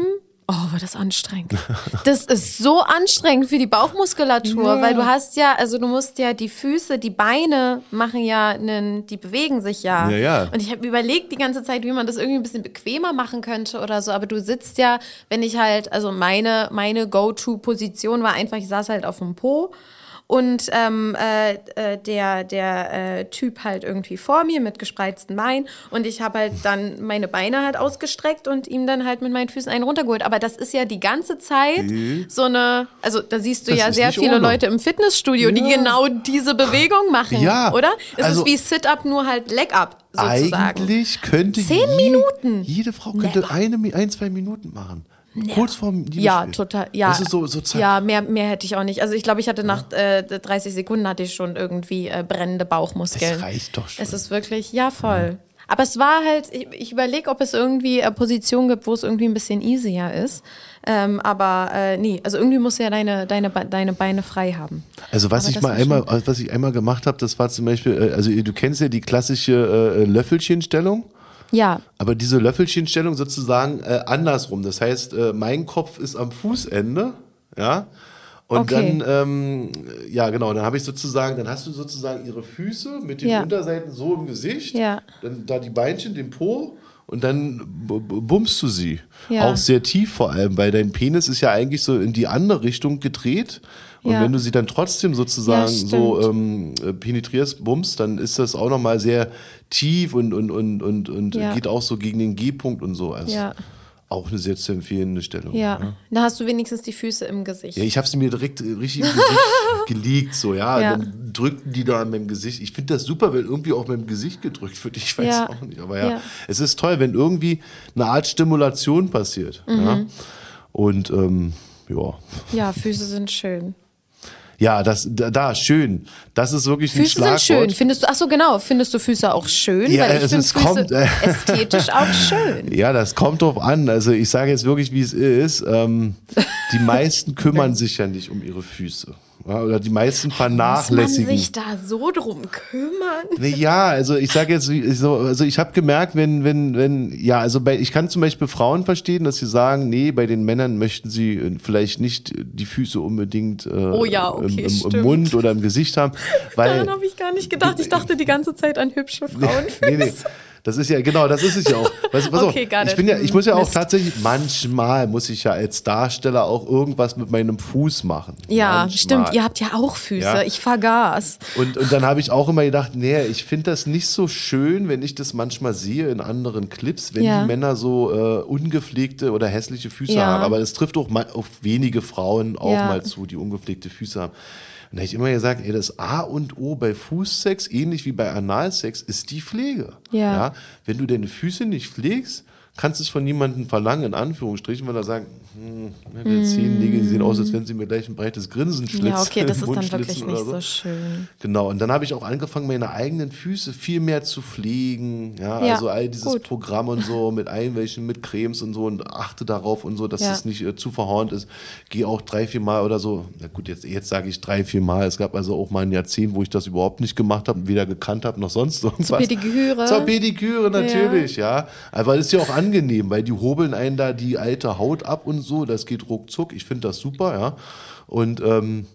Oh, war das anstrengend. Das ist so anstrengend für die Bauchmuskulatur, Ja. weil du hast ja, also du musst ja die Füße, die Beine machen ja, einen, die bewegen sich ja. Ja, ja. Und ich habe überlegt die ganze Zeit, wie man das irgendwie ein bisschen bequemer machen könnte oder so. Aber du sitzt ja, wenn ich halt, also meine, meine Go-To-Position war einfach, ich saß halt auf dem Po. Und ähm, äh, äh, der, der äh, Typ halt irgendwie vor mir mit gespreizten Beinen. Und ich habe halt dann meine Beine halt ausgestreckt und ihm dann halt mit meinen Füßen einen runtergeholt. Aber das ist ja die ganze Zeit so eine, also da siehst du Das ja sehr viele ohne. Leute im Fitnessstudio, die Ja. genau diese Bewegung machen. Ja, Oder? Es also- ist wie Sit-Up, nur halt Leg-Up sozusagen. Eigentlich könnte Zehn je- Minuten? jede Frau könnte Never. eine, ein, zwei Minuten machen. Kurz vorm Ja, total. Ja, Das ist so, so zack. ja mehr, mehr hätte ich auch nicht. Also ich glaube, ich hatte nach äh, 30 Sekunden hatte ich schon irgendwie äh, brennende Bauchmuskeln. Das reicht doch schon. Es ist wirklich, ja, voll. Aber es war halt, ich, ich überlege, ob es irgendwie äh, Positionen gibt, wo es irgendwie ein bisschen easier ist. Ähm, aber äh, nee, also irgendwie musst du ja deine, deine, deine Beine frei haben. Also was Aber ich mal einmal, was ich einmal gemacht habe, das war zum Beispiel, äh, also du kennst ja die klassische äh, Löffelchenstellung. Ja, Aber diese Löffelchenstellung sozusagen äh, andersrum. Das heißt, äh, mein Kopf ist am Fußende, ja. Und Okay. dann, ähm, ja genau, dann habe ich sozusagen, dann hast du sozusagen ihre Füße mit den Ja. Unterseiten so im Gesicht, Ja. dann da die Beinchen, den Po und dann bummst du sie. Ja. Auch sehr tief vor allem, weil dein Penis ist ja eigentlich so in die andere Richtung gedreht. Und Ja. wenn du sie dann trotzdem sozusagen Ja, so ähm, äh, penetrierst, bummst, dann ist das auch nochmal sehr tief und, und, und, und, und Ja. geht auch so gegen den G-Punkt und so. Also Ja. Auch eine sehr zu empfehlende Stellung. Ja, da hast du wenigstens die Füße im Gesicht. Ja, ich habe sie mir direkt äh, richtig im Gesicht gelegt, so, ja. Dann drückten die da an meinem Gesicht. Ich finde das super, wenn irgendwie auch meinem Gesicht gedrückt wird. Ich weiß auch nicht. Aber ja, Ja. es ist toll, wenn irgendwie eine Art Stimulation passiert. Mhm. Ja. Und ähm, ja. Ja, Füße sind schön. Ja, das da, da schön. Das ist wirklich ein Füße sind Schlagwort. schön. Findest du, ach so genau, findest du Füße auch schön? Ja, Weil ich es ist- Füße kommt, ästhetisch auch schön. Ja, das kommt drauf an. Also ich sage jetzt wirklich, wie es ist. Ähm, die meisten kümmern sich ja nicht um ihre Füße. Ja, oder die meisten Muss man vernachlässigen. sich da so drum kümmern? Nee, ja, also ich sage jetzt so, also ich habe gemerkt, wenn wenn wenn ja, also bei ich kann zum Beispiel Frauen verstehen, dass sie sagen, nee, bei den Männern möchten sie äh, vielleicht nicht die Füße unbedingt äh, Oh ja, okay, im, im, im. Mund oder im Gesicht haben, weil Daran habe ich gar nicht gedacht. Ich dachte die ganze Zeit an hübsche Frauenfüße. nee, nee. Das ist ja, genau, das ist es ja auch. Weißt, pass Okay, auf, ich, bin ja, ich muss ja auch Mist. tatsächlich, manchmal muss ich ja als Darsteller auch irgendwas mit meinem Fuß machen. Ja, manchmal. stimmt. Ihr habt ja auch Füße. Ja. Ich vergaß. Und, und dann habe ich auch immer gedacht, nee, ich finde das nicht so schön, wenn ich das manchmal sehe in anderen Clips, wenn Ja. die Männer so äh, ungepflegte oder hässliche Füße Ja. haben. Aber es trifft auch mal auf wenige Frauen auch mal zu, die ungepflegte Füße haben. Und da habe ich immer gesagt, ey, das A und O bei Fußsex, ähnlich wie bei Analsex, ist die Pflege. Ja. Wenn du deine Füße nicht pflegst, kannst du es von niemandem verlangen, in Anführungsstrichen, weil er sagt, hm, meine Zehennägel die sehen aus, als wenn sie mir gleich ein breites Grinsen schlitzen. Ja, okay, das ist dann wirklich nicht oder so schön. Genau, und dann habe ich auch angefangen, meine eigenen Füße viel mehr zu pflegen. Ja, Ja, also all dieses gut. Programm und so mit Einwäschen, mit Cremes und so und achte darauf und so, dass Ja. es nicht äh, zu verhornt ist. Gehe auch drei, vier Mal oder so. Na gut, jetzt, jetzt sage ich drei, vier Mal. Es gab also auch mal ein Jahrzehnt, wo ich das überhaupt nicht gemacht habe, weder gekannt habe noch sonst irgendwas. Pediküre? Zur Pediküre natürlich, ja. Aber es ist ja auch angenehm, weil die hobeln einen da die alte Haut ab und so. Das geht ruckzuck. Ich finde das super, ja. Und ähm,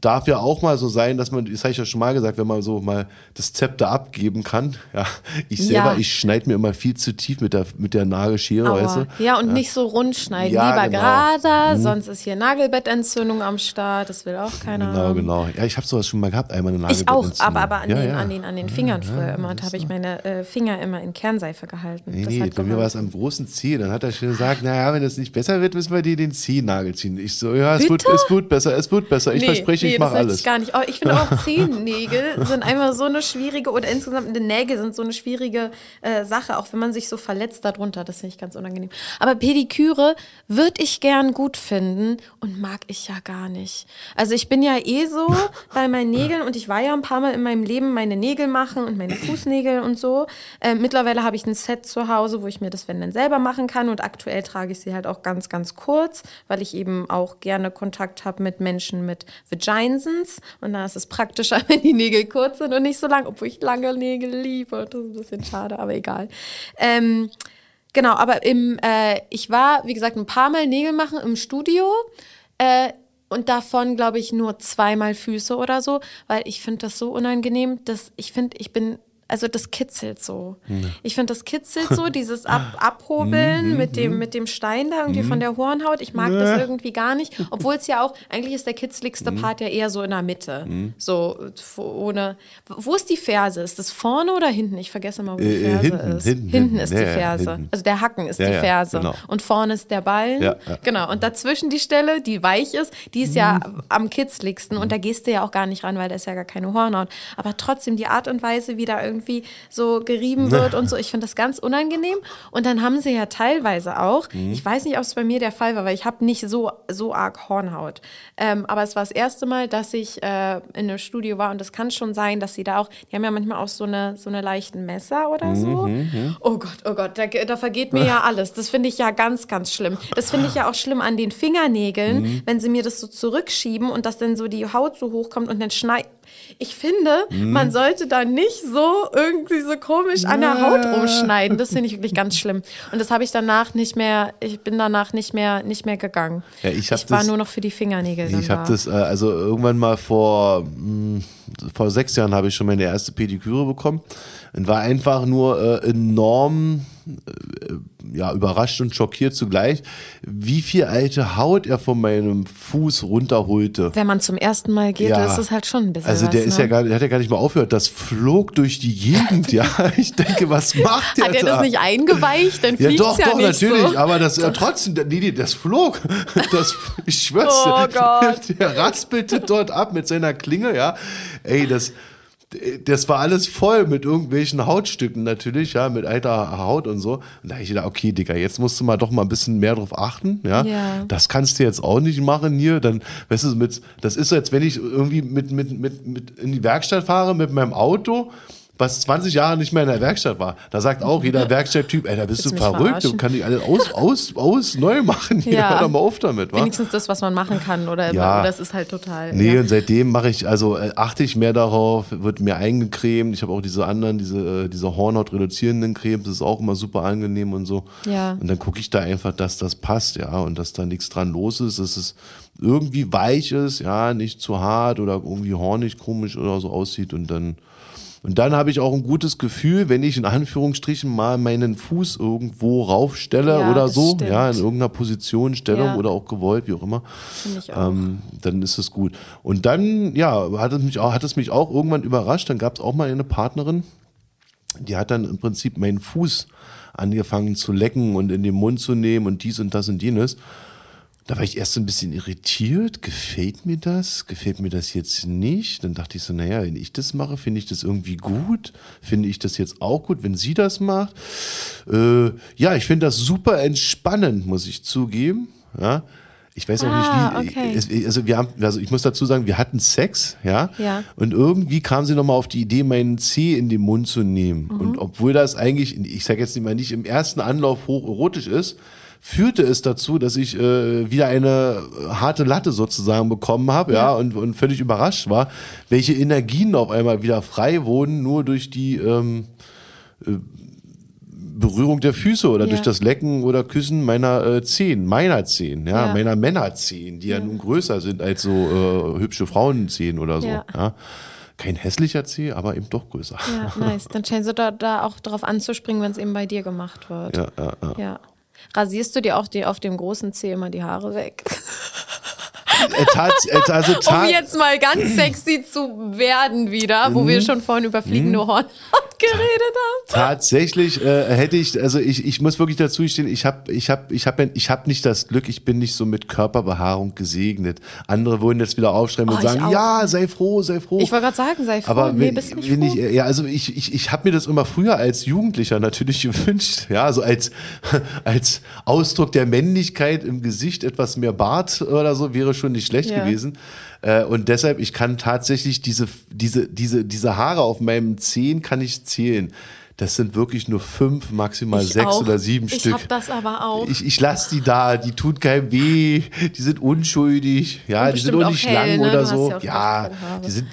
darf ja auch mal so sein, dass man, das habe ich ja schon mal gesagt, wenn man so mal das Zepter abgeben kann. Ja, ich selber, Ja. ich schneide mir immer viel zu tief mit der, mit der Nagelschere, weißt du? Ja, und nicht so rund schneiden. Ja, Lieber genau. gerader, sonst ist hier Nagelbettentzündung am Start. Das will auch keiner Genau, haben. genau. Ja, ich habe sowas schon mal gehabt, einmal eine Ich auch, Nagelbettentzündung. aber, aber an, ja, den, ja. An, den, an den Fingern früher immer. Und habe ich meine äh, Finger immer in Kernseife gehalten. Nee, nee, bei mir war es am großen Zeh. Dann hat er schon gesagt, naja, wenn es nicht besser wird, müssen wir dir den Zehennagel ziehen. Ich so, ja, es wird, Bitte? es wird besser, es wird besser. Ich Nee, verspreche, nee, ich mache alles. Ich, gar nicht. Oh, ich finde auch Zehennägel sind einfach so eine schwierige, oder insgesamt die Nägel sind so eine schwierige äh, Sache, auch wenn man sich so verletzt darunter. Das finde ich ganz unangenehm. Aber Pediküre würde ich gern gut finden und mag ich ja gar nicht. Also ich bin ja eh so bei meinen Nägeln und ich war ja ein paar Mal in meinem Leben meine Nägel machen und meine Fußnägel und so. Äh, mittlerweile habe ich ein Set zu Hause, wo ich mir das, wenn dann selber machen kann und aktuell trage ich sie halt auch ganz, ganz kurz, weil ich eben auch gerne Kontakt habe mit Menschen mit Vaginsons und da ist es praktischer, wenn die Nägel kurz sind und nicht so lang, obwohl ich lange Nägel liebe. Das ist ein bisschen schade, aber egal. Ähm, genau, aber im, äh, ich war, wie gesagt, ein paar Mal Nägel machen im Studio. Äh, und davon, glaube ich, nur zweimal Füße oder so, weil ich finde das so unangenehm, dass ich finde, ich bin, also das kitzelt so. Ich finde, das kitzelt so, dieses Ab Abhobeln mit, dem, mit dem Stein da irgendwie von der Hornhaut. Ich mag das irgendwie gar nicht, obwohl es ja auch, eigentlich ist der kitzligste Part ja eher so in der Mitte. So, ohne, wo ist die Ferse? Ist das vorne oder hinten? Ich vergesse mal, wo die Äh, äh, Ferse hinten, ist. hinten, hinten. ist Ja, die ja, Ferse. hinten. Also der Hacken ist Ja, die ja, Ferse. genau. Und vorne ist der Ballen. Ja, ja. Genau. Und dazwischen die Stelle, die weich ist, die ist ja am kitzligsten. Und da gehst du ja auch gar nicht ran, weil da ist ja gar keine Hornhaut. Aber trotzdem die Art und Weise, wie da irgendwie so gerieben wird und so, ich finde das ganz unangenehm. Und dann haben sie ja teilweise auch, ich weiß nicht, ob es bei mir der Fall war, weil ich habe nicht so, so arg Hornhaut. Ähm, aber es war das erste Mal, dass ich äh, in einem Studio war und es kann schon sein, dass sie da auch, die haben ja manchmal auch so eine, so eine leichten Messer oder so. Oh Gott, oh Gott, da, da vergeht mir ja alles. Das finde ich ja ganz, ganz schlimm. Das finde ich ja auch schlimm an den Fingernägeln, wenn sie mir das so zurückschieben und dass dann so die Haut so hochkommt und dann schneit. Ich finde, man sollte da nicht so irgendwie so komisch an der Haut rumschneiden. Das finde ich wirklich ganz schlimm. Und das habe ich danach nicht mehr, ich bin danach nicht mehr, nicht mehr gegangen. Ja, ich hab war das- nur noch für die Fingernägel Ich habe da. das, äh, also irgendwann mal vor, mh, vor sechs Jahren habe ich schon meine erste Pediküre bekommen und war einfach nur äh, enorm ja, überrascht und schockiert zugleich, wie viel alte Haut er von meinem Fuß runterholte. Wenn man zum ersten Mal geht, Ja. ist es halt schon ein bisschen. Also der was, ist ne? ja gar, der hat ja gar nicht mal aufgehört. Das flog durch die Gegend, ja. Ich denke, was macht der Hat er da? das nicht eingeweicht? Dann Ja, doch, ja doch, nicht natürlich, so. aber das äh, trotzdem, nee, nee, das flog. Das, ich schwör's Oh. Gott. Der raspelte dort ab mit seiner Klinge, ja. Ey, das, das war alles voll mit irgendwelchen Hautstücken natürlich, ja, mit alter Haut und so. Und da ich gedacht, okay, Digga, jetzt musst du mal doch mal ein bisschen mehr drauf achten, ja. Ja. Das kannst du jetzt auch nicht machen hier. Dann, weißt du, mit, das ist so, als wenn ich irgendwie mit, mit, mit, mit in die Werkstatt fahre mit meinem Auto, was 20 Jahre nicht mehr in der Werkstatt war. Da sagt auch jeder Werkstatttyp, ey, da bist Willst du verrückt, du verarschen? kannst nicht alles aus, aus, aus neu machen. Hier, Ja. hör doch mal auf damit, wa? Wenigstens das, was man machen kann, oder, Ja. es ist halt total. Nee, ja. und seitdem mache ich, also äh, achte ich mehr darauf, wird mir eingecremt. Ich habe auch diese anderen, diese, äh, diese Hornhaut reduzierenden Cremes, das ist auch immer super angenehm und so. Ja. Und dann gucke ich da einfach, dass das passt, ja, und dass da nichts dran los ist, dass es irgendwie weich ist, ja, nicht zu hart oder irgendwie hornig, komisch oder so aussieht und dann. Und dann habe ich auch ein gutes Gefühl, wenn ich in Anführungsstrichen mal meinen Fuß irgendwo raufstelle Ja, oder so, stimmt. ja, in irgendeiner Position, Stellung Ja. oder auch gewollt, wie auch immer ich auch. ähm, dann ist es gut. Und dann, ja, hat es mich auch, hat es mich auch irgendwann überrascht. Dann gab es auch mal eine Partnerin, die hat dann im Prinzip meinen Fuß angefangen zu lecken und in den Mund zu nehmen und dies und das und jenes. Da war ich erst so ein bisschen irritiert. Gefällt mir das? Gefällt mir das jetzt nicht? Dann dachte ich so, naja, wenn ich das mache, finde ich das irgendwie gut. Finde ich das jetzt auch gut, wenn sie das macht? Äh, ja, ich finde das super entspannend, muss ich zugeben. Ja. Ich weiß auch Ah, nicht, wie. okay. Also, wir haben, also ich muss dazu sagen, wir hatten Sex, ja. Ja. Und irgendwie kam sie nochmal auf die Idee, meinen Zeh in den Mund zu nehmen. Mhm. Und obwohl das eigentlich, ich sage jetzt nicht mal nicht im ersten Anlauf hocherotisch ist, führte es dazu, dass ich äh, wieder eine harte Latte sozusagen bekommen habe, ja, und, und völlig überrascht war, welche Energien auf einmal wieder frei wurden, nur durch die ähm, äh, Berührung der Füße oder Ja. durch das Lecken oder Küssen meiner äh, Zehen, meiner Zehen, ja, Ja. meiner Männerzehen, die ja. nun größer sind als so äh, hübsche Frauenzehen oder so. Ja. Ja. Kein hässlicher Zeh, aber eben doch größer. Ja, nice. Dann scheinen sie da, da auch drauf anzuspringen, wenn es eben bei dir gemacht wird. Ja, ja, ja. Ja. Rasierst du dir auch die, auf dem großen Zeh immer die Haare weg? Tats, also Um jetzt mal ganz sexy zu werden wieder, wo Mhm. wir schon vorhin über fliegende Hornhaut geredet haben. Tatsächlich äh, hätte ich, also ich, ich muss wirklich dazu stehen, ich habe ich hab, ich hab, ich hab nicht das Glück, ich bin nicht so mit Körperbehaarung gesegnet. Andere würden jetzt wieder aufschreiben Oh, und sagen, ja, sei froh, sei froh. Ich wollte gerade sagen, sei froh. Aber nee, wenn, bist nicht wenn froh. ich, ja, also ich, ich, ich habe mir das immer früher als Jugendlicher natürlich gewünscht, ja, also als, als Ausdruck der Männlichkeit im Gesicht etwas mehr Bart oder so wäre schon nicht schlecht Ja. gewesen. Äh, Und deshalb, ich kann tatsächlich diese, diese, diese, diese Haare auf meinem Zehen kann ich zählen. Das sind wirklich nur fünf, maximal Ich sechs auch. oder sieben ich Stück. hab das aber auch. Ich, ich lasse die da, die tun keinem weh, die sind unschuldig, ja, Und die sind auch nicht hell, lang ne? oder so. ja Ja, die sind,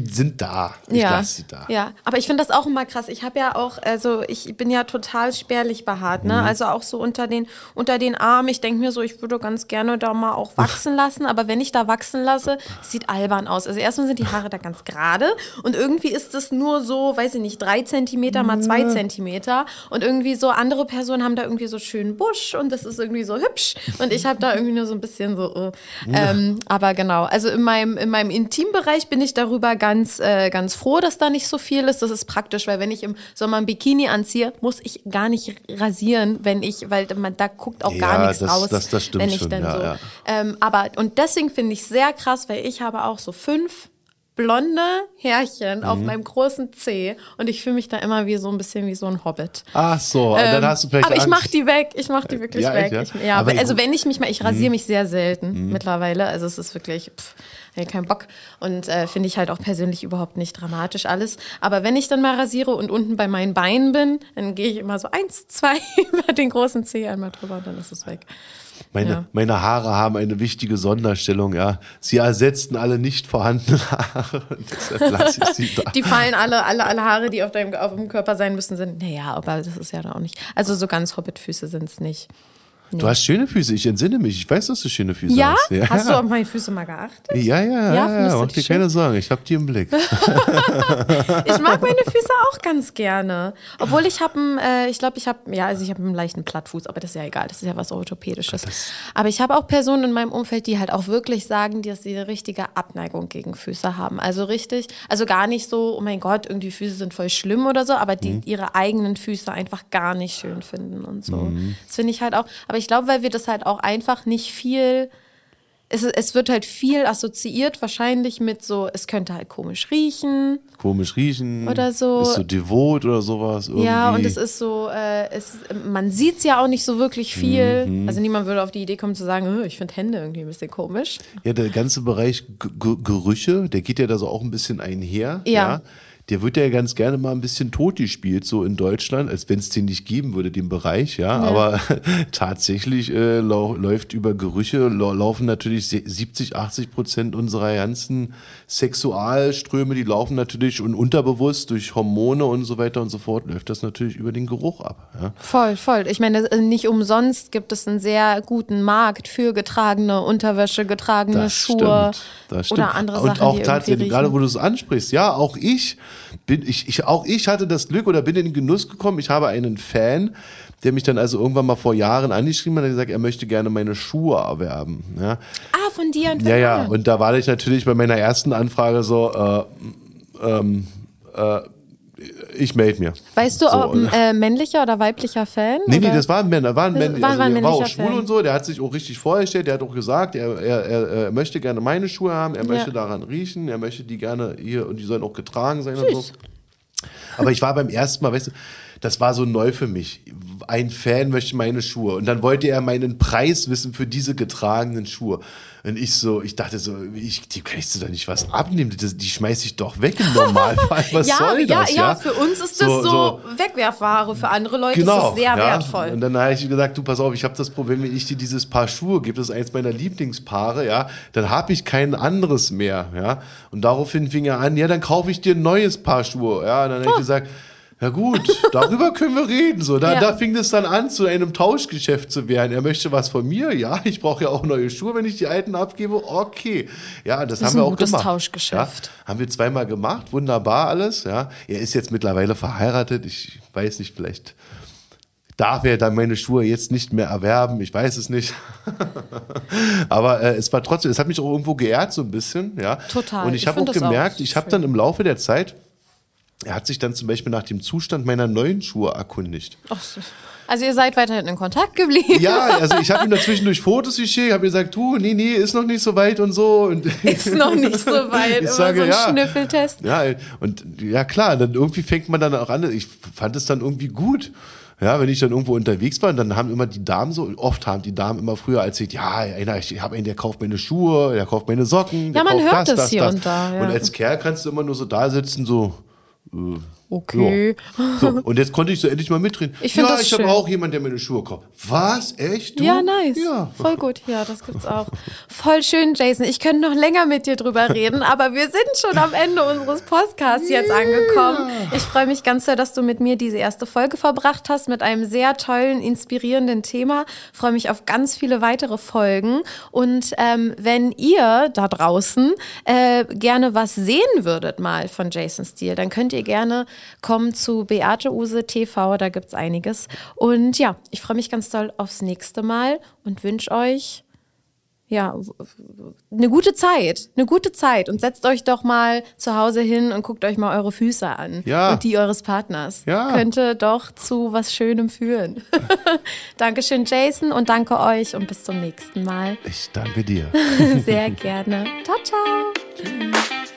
die sind da. Ich ja, lasse sie da. ja, aber ich finde das auch immer krass. Ich habe ja auch, also ich bin ja total spärlich behaart, Mhm. ne? Also auch so unter den, unter den Armen. Ich denke mir so, ich würde ganz gerne da mal auch wachsen lassen, aber wenn ich da wachsen lasse, sieht albern aus. Also erstmal sind die Haare da ganz gerade und irgendwie ist es nur so, weiß ich nicht, drei Zentimeter mal zwei Zentimeter und irgendwie so andere Personen haben da irgendwie so schönen Busch und das ist irgendwie so hübsch und ich habe da irgendwie nur so ein bisschen so, äh, ähm, aber genau. Also in meinem, in meinem Intimbereich bin ich darüber ganz, äh, ganz froh, dass da nicht so viel ist. Das ist praktisch, weil wenn ich im Sommer ein Bikini anziehe, muss ich gar nicht rasieren, wenn ich, weil man, da guckt auch gar Ja, nichts das- raus. das- das stimmt wenn ich schon, dann ja, so. ja. Ähm, aber und deswegen finde ich sehr krass, weil ich habe auch so fünf blonde Härchen auf Mhm. meinem großen Zeh und ich fühle mich da immer wie so ein bisschen wie so ein Hobbit. Ach so, und dann Ähm, hast du vielleicht aber ich Angst. mach die weg, ich mach die wirklich Ja, weg. echt, ja? Ich, ja, Aber also ich- Mhm. wenn ich mich mal, ich rasiere mich sehr selten mittlerweile, also es ist wirklich, pff, ich keinen Bock und äh, finde ich halt auch persönlich überhaupt nicht dramatisch alles. Aber wenn ich dann mal rasiere und unten bei meinen Beinen bin, dann gehe ich immer so eins, zwei über den großen Zeh einmal drüber und dann ist es weg. Meine, Ja. meine Haare haben eine wichtige Sonderstellung, ja. Sie ersetzten alle nicht vorhandenen Haare ich sie da. Die fallen alle, alle, alle Haare, die auf deinem auf dem Körper sein müssen, sind, naja, aber das ist ja auch nicht. Also so ganz Hobbitfüße sind es nicht. Du hast schöne Füße, ich entsinne mich. Ich weiß, dass du schöne Füße Ja? hast. Ja, Hast du auf meine Füße mal geachtet? ja, ja, Ja, ja, mach dir keine Sorgen, ich hab die im Blick. Ich mag meine Füße auch ganz gerne. Obwohl ich habe, äh, ich glaube, ich habe, ja, also ich habe einen leichten Plattfuß, aber das ist ja egal, das ist ja was Orthopädisches. Aber ich habe auch Personen in meinem Umfeld, die halt auch wirklich sagen, dass sie eine richtige Abneigung gegen Füße haben. Also richtig, also gar nicht so, oh mein Gott, irgendwie Füße sind voll schlimm oder so, aber die ihre eigenen Füße einfach gar nicht schön finden und so. Das finde ich halt auch, aber ich glaube, weil wir das halt auch einfach nicht viel es, es wird halt viel assoziiert, wahrscheinlich mit so, es könnte halt komisch riechen. Komisch riechen. Oder so. Bist du devot oder sowas? Irgendwie. Ja, und es ist so, äh, es, man sieht es ja auch nicht so wirklich viel. Mhm. Also niemand würde auf die Idee kommen zu sagen, "Äh, ich finde Hände irgendwie ein bisschen komisch. Ja, der ganze Bereich G Gerüche, der geht ja da so auch ein bisschen einher. Ja. Der wird ja ganz gerne mal ein bisschen tot gespielt, so in Deutschland, als wenn es den nicht geben würde, den Bereich, ja. Aber tatsächlich äh, läuft über Gerüche, lau laufen natürlich se- 70, 80 Prozent unserer ganzen Sexualströme, die laufen natürlich und unterbewusst durch Hormone und so weiter und so fort, läuft das natürlich über den Geruch ab. Ja. Voll, voll. Ich meine, äh, nicht umsonst gibt es einen sehr guten Markt für getragene Unterwäsche, getragene Das Schuhe stimmt, das stimmt. oder andere und Sachen, auch die tatsächlich, gerade wo du es ansprichst, ja, auch ich bin, ich, ich, auch ich hatte das Glück oder bin in den Genuss gekommen. Ich habe einen Fan, der mich dann also irgendwann mal vor Jahren angeschrieben hat und gesagt, er möchte gerne meine Schuhe erwerben. Ja, Ah, von dir und ja, ja. Ah. Und da war ich natürlich bei meiner ersten Anfrage so, äh, ähm, äh, ich melde mir. Weißt du, So, ob ein äh, männlicher oder weiblicher Fan? Nee, nee, oder? das war ein Männer, war ein Männer, war- also war ein der war auch schwul Fan. und so, der hat sich auch richtig vorgestellt, der hat auch gesagt, er, er, er, er möchte gerne meine Schuhe haben, er möchte daran riechen, er möchte die gerne hier und die sollen auch getragen sein und so. Aber ich war beim ersten Mal, weißt du, das war so neu für mich. Ein Fan möchte meine Schuhe. Und dann wollte er meinen Preis wissen für diese getragenen Schuhe. Und ich so, ich dachte so, ich, die kannst du da nicht was abnehmen. Das, die schmeiß ich doch weg im Normalfall. Was ja, soll ja, das? ja, für uns ist das so, Wegwerfware, für andere Leute ist das sehr Genau, ja. wertvoll. Und dann habe ich gesagt, du pass auf, ich habe das Problem, wenn ich dir dieses Paar Schuhe gebe, das ist eins meiner Lieblingspaare, ja, dann habe ich kein anderes mehr, ja. Und daraufhin fing er an, ja, dann kaufe ich dir ein neues Paar Schuhe, ja. Und dann habe ich gesagt, ja gut, darüber können wir reden. So, da, Ja. da fing es dann an, zu einem Tauschgeschäft zu werden. Er möchte was von mir, ja, ich brauche ja auch neue Schuhe, wenn ich die alten abgebe. Okay. Ja, das, Das ist haben wir ein auch gutes gemacht. Tauschgeschäft. Ja, haben wir zweimal gemacht, wunderbar alles, ja. Er ist jetzt mittlerweile verheiratet, ich weiß nicht, vielleicht darf er dann meine Schuhe jetzt nicht mehr erwerben, ich weiß es nicht. Aber äh, es war trotzdem, es hat mich auch irgendwo geehrt so ein bisschen, ja. Total. Und ich Ich habe auch das auch gemerkt, ich habe dann im Laufe der Zeit, er hat sich dann zum Beispiel nach dem Zustand meiner neuen Schuhe erkundigt. Ach so. Also ihr seid weiterhin in Kontakt geblieben. Ja, also ich habe ihm dazwischen durch Fotos geschickt, habe gesagt, du, nee, nee, ist noch nicht so weit und so. Und Ist noch nicht so weit, Ich sage, so ein ja. Schnüffeltest. Ja, und ja klar, dann irgendwie fängt man dann auch an. Ich fand es dann irgendwie gut. Ja, wenn ich dann irgendwo unterwegs war, dann haben immer die Damen so, oft haben die Damen immer früher erzählt, ja, einer, ich habe einen, der kauft meine Schuhe, der kauft meine Socken, der Ja, man kauft hört das, das das, hier das. und da, ja. Und als Kerl kannst du immer nur so da sitzen, so, ooh. Okay. ja. So, und jetzt konnte ich so endlich mal mitreden. Ich ja, das ich habe auch jemanden, der meine Schuhe kauft. Was? Echt? Du? Ja, nice. Ja. Voll gut. Ja, das gibt's auch. Voll schön, Jason. Ich könnte noch länger mit dir drüber reden, aber wir sind schon am Ende unseres Podcasts jetzt angekommen. Ich freue mich ganz sehr, dass du mit mir diese erste Folge verbracht hast mit einem sehr tollen, inspirierenden Thema. Freue mich auf ganz viele weitere Folgen. Und ähm, wenn ihr da draußen äh, gerne was sehen würdet mal von Jason Steele, dann könnt ihr gerne kommen zu Beate Use TV. Da gibt's einiges. Und ja, ich freue mich ganz doll aufs nächste Mal und wünsche euch ja, eine gute Zeit, eine gute Zeit und setzt euch doch mal zu Hause hin und guckt euch mal eure Füße an Ja. und die eures Partners. Ja. Könnte doch zu was Schönem führen. Dankeschön, Jason, und danke euch und bis zum nächsten Mal. Ich danke dir. Sehr gerne. Ciao, ciao.